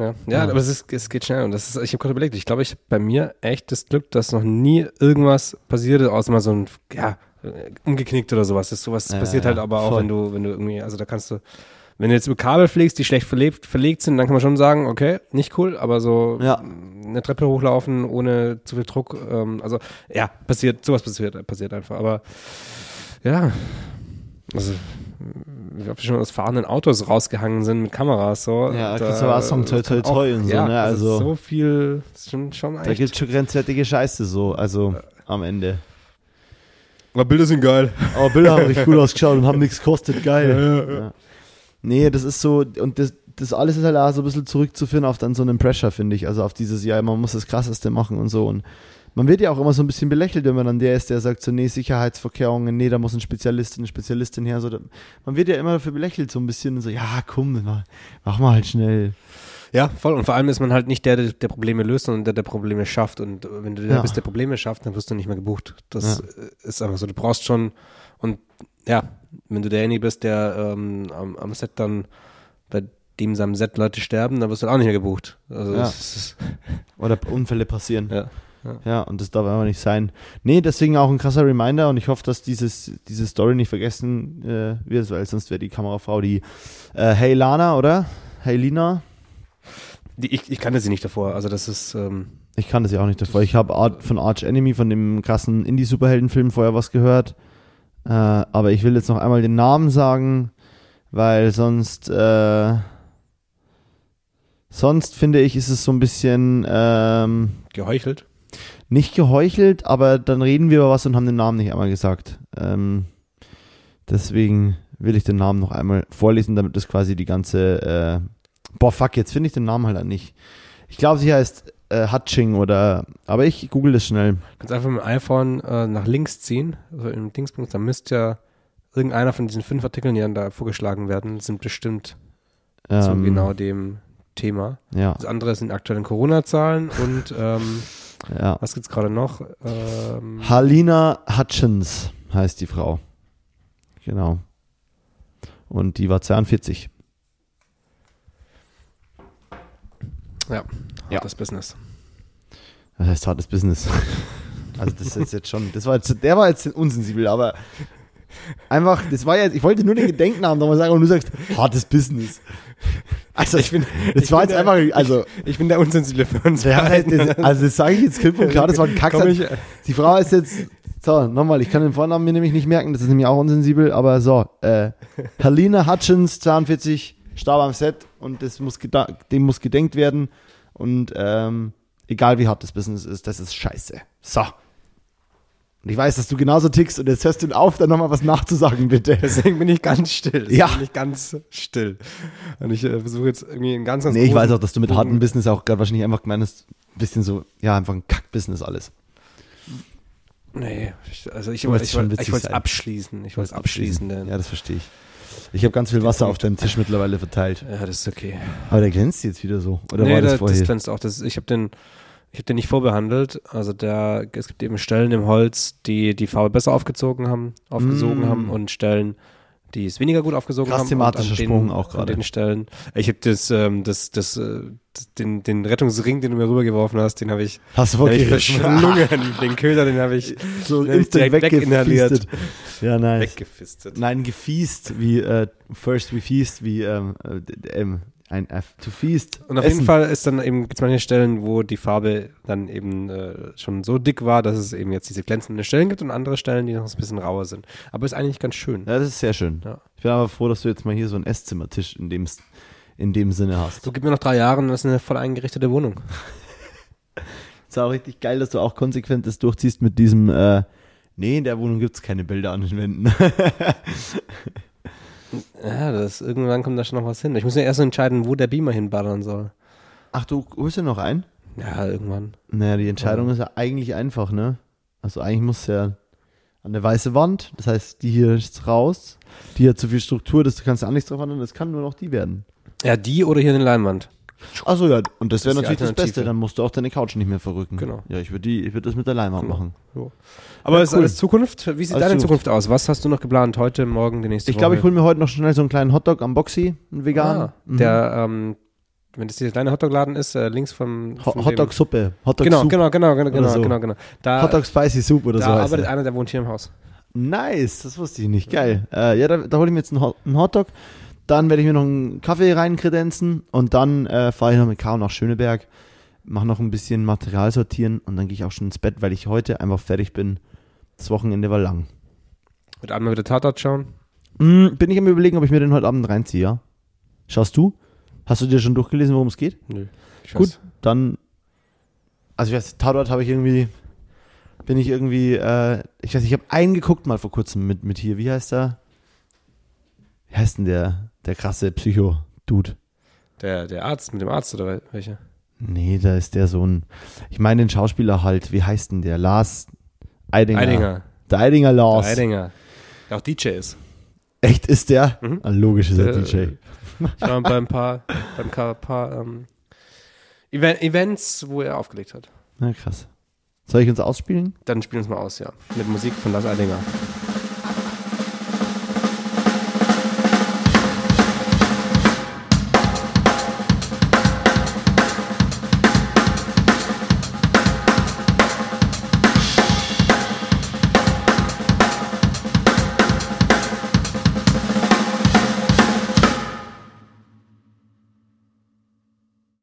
Speaker 2: Ja, ja,
Speaker 1: Ja.
Speaker 2: aber es, ist, es geht schnell und das ist, ich habe gerade überlegt, ich glaube, ich habe bei mir echt das Glück, dass noch nie irgendwas passierte, außer mal so ein, ja, äh, umgeknickt oder sowas. Das sowas
Speaker 1: Ja,
Speaker 2: passiert
Speaker 1: ja,
Speaker 2: halt aber auch,
Speaker 1: voll.
Speaker 2: wenn du, wenn du irgendwie, also da kannst du, wenn du jetzt über Kabel fliegst, die schlecht verlegt, verlegt sind, dann kann man schon sagen, okay, nicht cool, aber so
Speaker 1: Ja.
Speaker 2: eine Treppe hochlaufen ohne zu viel Druck, ähm, also ja, passiert, sowas passiert, passiert einfach, aber ja, also wie oft wir schon aus fahrenden Autos rausgehangen sind mit Kameras so.
Speaker 1: Ja,
Speaker 2: da-
Speaker 1: aber auch sagen, toi, toi, toi
Speaker 2: auch-
Speaker 1: und so,
Speaker 2: ja,
Speaker 1: ne, also-
Speaker 2: so viel, ist schon, schon
Speaker 1: da gibt schon grenzwertige Scheiße so, also am Ende.
Speaker 2: Aber Bilder sind geil.
Speaker 1: Aber Bilder haben richtig gut ausgeschaut und haben nichts gekostet, geil. Ja, Nee, das ist so, und das, das alles ist halt auch so ein bisschen zurückzuführen auf dann so einen Pressure, finde ich. Also auf dieses, ja, man muss das Krasseste machen und so. Und man wird ja auch immer so ein bisschen belächelt, wenn man dann der ist, der sagt so, nee, Sicherheitsvorkehrungen, nee, da muss ein Spezialist, eine Spezialistin her. So, man wird ja immer dafür belächelt, so ein bisschen so, ja, komm, mach, mach mal halt schnell.
Speaker 2: Ja, voll. Und vor allem ist man halt nicht der, der, Probleme löst, sondern der, der Probleme schafft. Und wenn du der
Speaker 1: Ja.
Speaker 2: bist, der Probleme schafft, dann wirst du nicht mehr gebucht. Das
Speaker 1: Ja.
Speaker 2: ist einfach so. Du brauchst schon, und ja, wenn du derjenige bist, der ähm, am, am Set dann bei dem seinem Set Leute sterben, dann wirst du halt auch nicht mehr gebucht. Also
Speaker 1: Ja. Oder Unfälle passieren.
Speaker 2: ja.
Speaker 1: Ja, und das darf einfach nicht sein. Nee, deswegen auch ein krasser Reminder und ich hoffe, dass dieses, diese Story nicht vergessen äh, wird, weil sonst wäre die Kamerafrau die äh, Hey Lana, oder? Hey Lina?
Speaker 2: Die, ich, ich kannte sie nicht davor. Also das ist, ähm,
Speaker 1: Ich kann das ja auch nicht davor. Ich habe Art, von Arch Enemy, von dem krassen Indie-Superheldenfilm vorher was gehört. Äh, aber ich will jetzt noch einmal den Namen sagen, weil sonst, äh, sonst finde ich, ist es so ein bisschen ähm,
Speaker 2: geheuchelt.
Speaker 1: Nicht geheuchelt, aber dann reden wir über was und haben den Namen nicht einmal gesagt. Ähm, deswegen will ich den Namen noch einmal vorlesen, damit das quasi die ganze. Äh, boah, fuck, jetzt finde ich den Namen halt nicht. Ich glaube, sie heißt äh, Hutching oder. Aber ich google das schnell.
Speaker 2: Du kannst einfach mit dem iPhone äh, nach links ziehen, also im Dingspunkt, dann müsste ja irgendeiner von diesen fünf Artikeln, die dann da vorgeschlagen werden, sind bestimmt zu
Speaker 1: Ähm,
Speaker 2: genau dem Thema.
Speaker 1: Ja,
Speaker 2: Das andere sind aktuellen Corona-Zahlen und ähm,
Speaker 1: ja.
Speaker 2: was gibt's gerade noch? Ähm,
Speaker 1: Halina Hutchins heißt die Frau. Genau. Und die war 42.
Speaker 2: ja,
Speaker 1: Ja.
Speaker 2: das Business.
Speaker 1: Das heißt hartes Business. Also das ist jetzt schon, das war jetzt, der war jetzt unsensibel, aber einfach, das war jetzt, ich wollte nur den Gedenknamen nochmal sagen und du sagst, hartes Business. Also ich bin, das
Speaker 2: ich
Speaker 1: war
Speaker 2: bin
Speaker 1: jetzt
Speaker 2: der-
Speaker 1: einfach, also,
Speaker 2: Ich bin der Unsensible für uns. beiden.
Speaker 1: das, also das sage ich jetzt klipp und klar, das war ein
Speaker 2: ich,
Speaker 1: Die Frau ist jetzt, so, nochmal, ich kann den Vornamen mir nämlich nicht merken, das ist nämlich auch unsensibel, aber so, äh, Helena Hutchins, 42, starb am Set und das muss dem muss gedenkt werden und ähm, egal wie hart das Business ist, das ist scheiße. So. Und ich weiß, dass du genauso tickst und jetzt hörst du auf, dann nochmal was nachzusagen, bitte.
Speaker 2: Deswegen bin ich ganz still. Deswegen
Speaker 1: Ja.
Speaker 2: Bin ich ganz still. Und ich äh, versuche jetzt irgendwie ein ganz, ganz
Speaker 1: Nee, ich weiß auch, dass du mit hartem Business auch gerade wahrscheinlich einfach gemeint hast, ein bisschen so, ja, einfach ein Kack-Business alles.
Speaker 2: Nee, also ich, wollte es abschließen. Ich wollte es abschließen. Denn,
Speaker 1: Ja, das verstehe ich. Ich habe ganz viel Wasser auf deinem Tisch mittlerweile verteilt.
Speaker 2: ja, das ist okay.
Speaker 1: Aber der glänzt jetzt wieder so. Oder
Speaker 2: nee,
Speaker 1: war das
Speaker 2: das,
Speaker 1: vorher?
Speaker 2: das glänzt auch. Das, ich habe den, ich habe den nicht vorbehandelt. Also der, es gibt eben Stellen im Holz, die die Farbe besser aufgezogen haben, aufgesogen
Speaker 1: Mm.
Speaker 2: haben und Stellen, die es weniger gut aufgesogen
Speaker 1: Krass
Speaker 2: haben.
Speaker 1: thematischer
Speaker 2: an
Speaker 1: Sprung
Speaker 2: den,
Speaker 1: auch
Speaker 2: An
Speaker 1: gerade.
Speaker 2: den Stellen. Ich habe das, ähm, das, das, äh, den, den Rettungsring, den du mir rübergeworfen hast, den habe ich,
Speaker 1: Hast du
Speaker 2: den hab ich
Speaker 1: wirklich
Speaker 2: verschlungen. den Köder, den habe ich
Speaker 1: so
Speaker 2: Den hab ich
Speaker 1: instant
Speaker 2: direkt weginhaliert.
Speaker 1: weggefistet. Ja, nice.
Speaker 2: weggefistet.
Speaker 1: Nein, gefeast, wie äh, first we feast, wie ähm, äh, ähm, ein F, to feast.
Speaker 2: Und auf
Speaker 1: Essen.
Speaker 2: jeden Fall ist dann eben, gibt es manche Stellen, wo die Farbe dann eben äh, schon so dick war, dass es eben jetzt diese glänzenden Stellen gibt und andere Stellen, die noch ein bisschen rauer sind. Aber ist eigentlich ganz schön.
Speaker 1: Ja, das ist sehr schön.
Speaker 2: Ja.
Speaker 1: Ich bin aber froh, dass du jetzt mal hier so einen Esszimmertisch in dem, in dem Sinne hast.
Speaker 2: So, gib mir noch drei Jahre und das ist eine voll eingerichtete Wohnung.
Speaker 1: ist auch richtig geil, dass du auch konsequent das durchziehst mit diesem, äh, nee, in der Wohnung gibt es keine Bilder an den Wänden.
Speaker 2: Ja, das, irgendwann kommt da schon noch was hin. Ich muss ja erst entscheiden, wo der Beamer hinballern soll.
Speaker 1: Ach, du holst ja noch ein?
Speaker 2: Ja, irgendwann.
Speaker 1: Naja, die Entscheidung ist ja eigentlich einfach, ne? Also eigentlich muss ja an der weiße Wand, das heißt, die hier ist raus, die hat zu viel Struktur, das du kannst ja nichts drauf ändern, das kann nur noch die werden.
Speaker 2: Ja, die oder hier eine Leinwand.
Speaker 1: Achso, ja, und das wäre natürlich das. Beste, dann musst du auch deine Couch nicht mehr verrücken.
Speaker 2: Genau.
Speaker 1: Ja, ich würde die, ich würde das mit der Leinwand
Speaker 2: Genau.
Speaker 1: machen.
Speaker 2: Aber
Speaker 1: Ja,
Speaker 2: ist
Speaker 1: cool.
Speaker 2: alles Zukunft? Wie sieht
Speaker 1: Alles
Speaker 2: deine
Speaker 1: Zukunft.
Speaker 2: Zukunft aus? Was hast du noch geplant? Heute, morgen, die nächste
Speaker 1: Ich glaube, ich
Speaker 2: Woche?
Speaker 1: hole mir heute noch schnell so einen kleinen Hotdog am Boxy, einen vegan.
Speaker 2: Ah,
Speaker 1: Mhm.
Speaker 2: Der, ähm, wenn das dieser kleine Hotdog-Laden ist, äh, links vom, dem-
Speaker 1: Hotdog-Suppe. Hotdog
Speaker 2: Genau, genau, genau, genau, genau,
Speaker 1: so.
Speaker 2: genau, genau. Da,
Speaker 1: Hotdog Spicy Soup oder
Speaker 2: da
Speaker 1: so heißt
Speaker 2: arbeitet
Speaker 1: der.
Speaker 2: einer, der wohnt hier im Haus.
Speaker 1: Nice, das wusste ich nicht. Geil. Äh, ja, da, da hole ich mir jetzt einen, Hot, einen Hotdog. Dann werde ich mir noch einen Kaffee reinkredenzen und dann äh, fahre ich noch mit Caro nach Schöneberg, mache noch ein bisschen Material sortieren und dann gehe ich auch schon ins Bett, weil ich heute einfach fertig bin. Das Wochenende war lang.
Speaker 2: Wird einmal wieder Tatort schauen.
Speaker 1: Hm, bin ich am überlegen, ob ich mir den heute Abend reinziehe, ja? Schaust du? Hast du dir schon durchgelesen, worum es geht?
Speaker 2: Nö.
Speaker 1: Gut, dann. Also ich weiß, Tatort habe ich irgendwie. Bin ich irgendwie, äh, ich weiß, ich habe einen geguckt mal vor kurzem mit, mit hier, wie heißt der? Wie heißt denn der, der krasse Psycho-Dude?
Speaker 2: Der, der Arzt, mit dem Arzt oder wel- welcher?
Speaker 1: Nee, da ist der so ein, ich meine den Schauspieler halt, wie heißt denn der? Lars Eidinger.
Speaker 2: Eidinger.
Speaker 1: Der Eidinger Lars.
Speaker 2: Der Eidinger. Der auch DJ ist.
Speaker 1: Echt ist der?
Speaker 2: Mhm.
Speaker 1: Ah, logisch ist er
Speaker 2: Der-
Speaker 1: DJ.
Speaker 2: Ich war bei ein paar, bei ein paar, ähm, Even Events, wo er aufgelegt hat.
Speaker 1: Na krass. Soll ich uns ausspielen?
Speaker 2: Dann spielen wir uns mal aus, ja. Mit Musik von Lars Eidinger.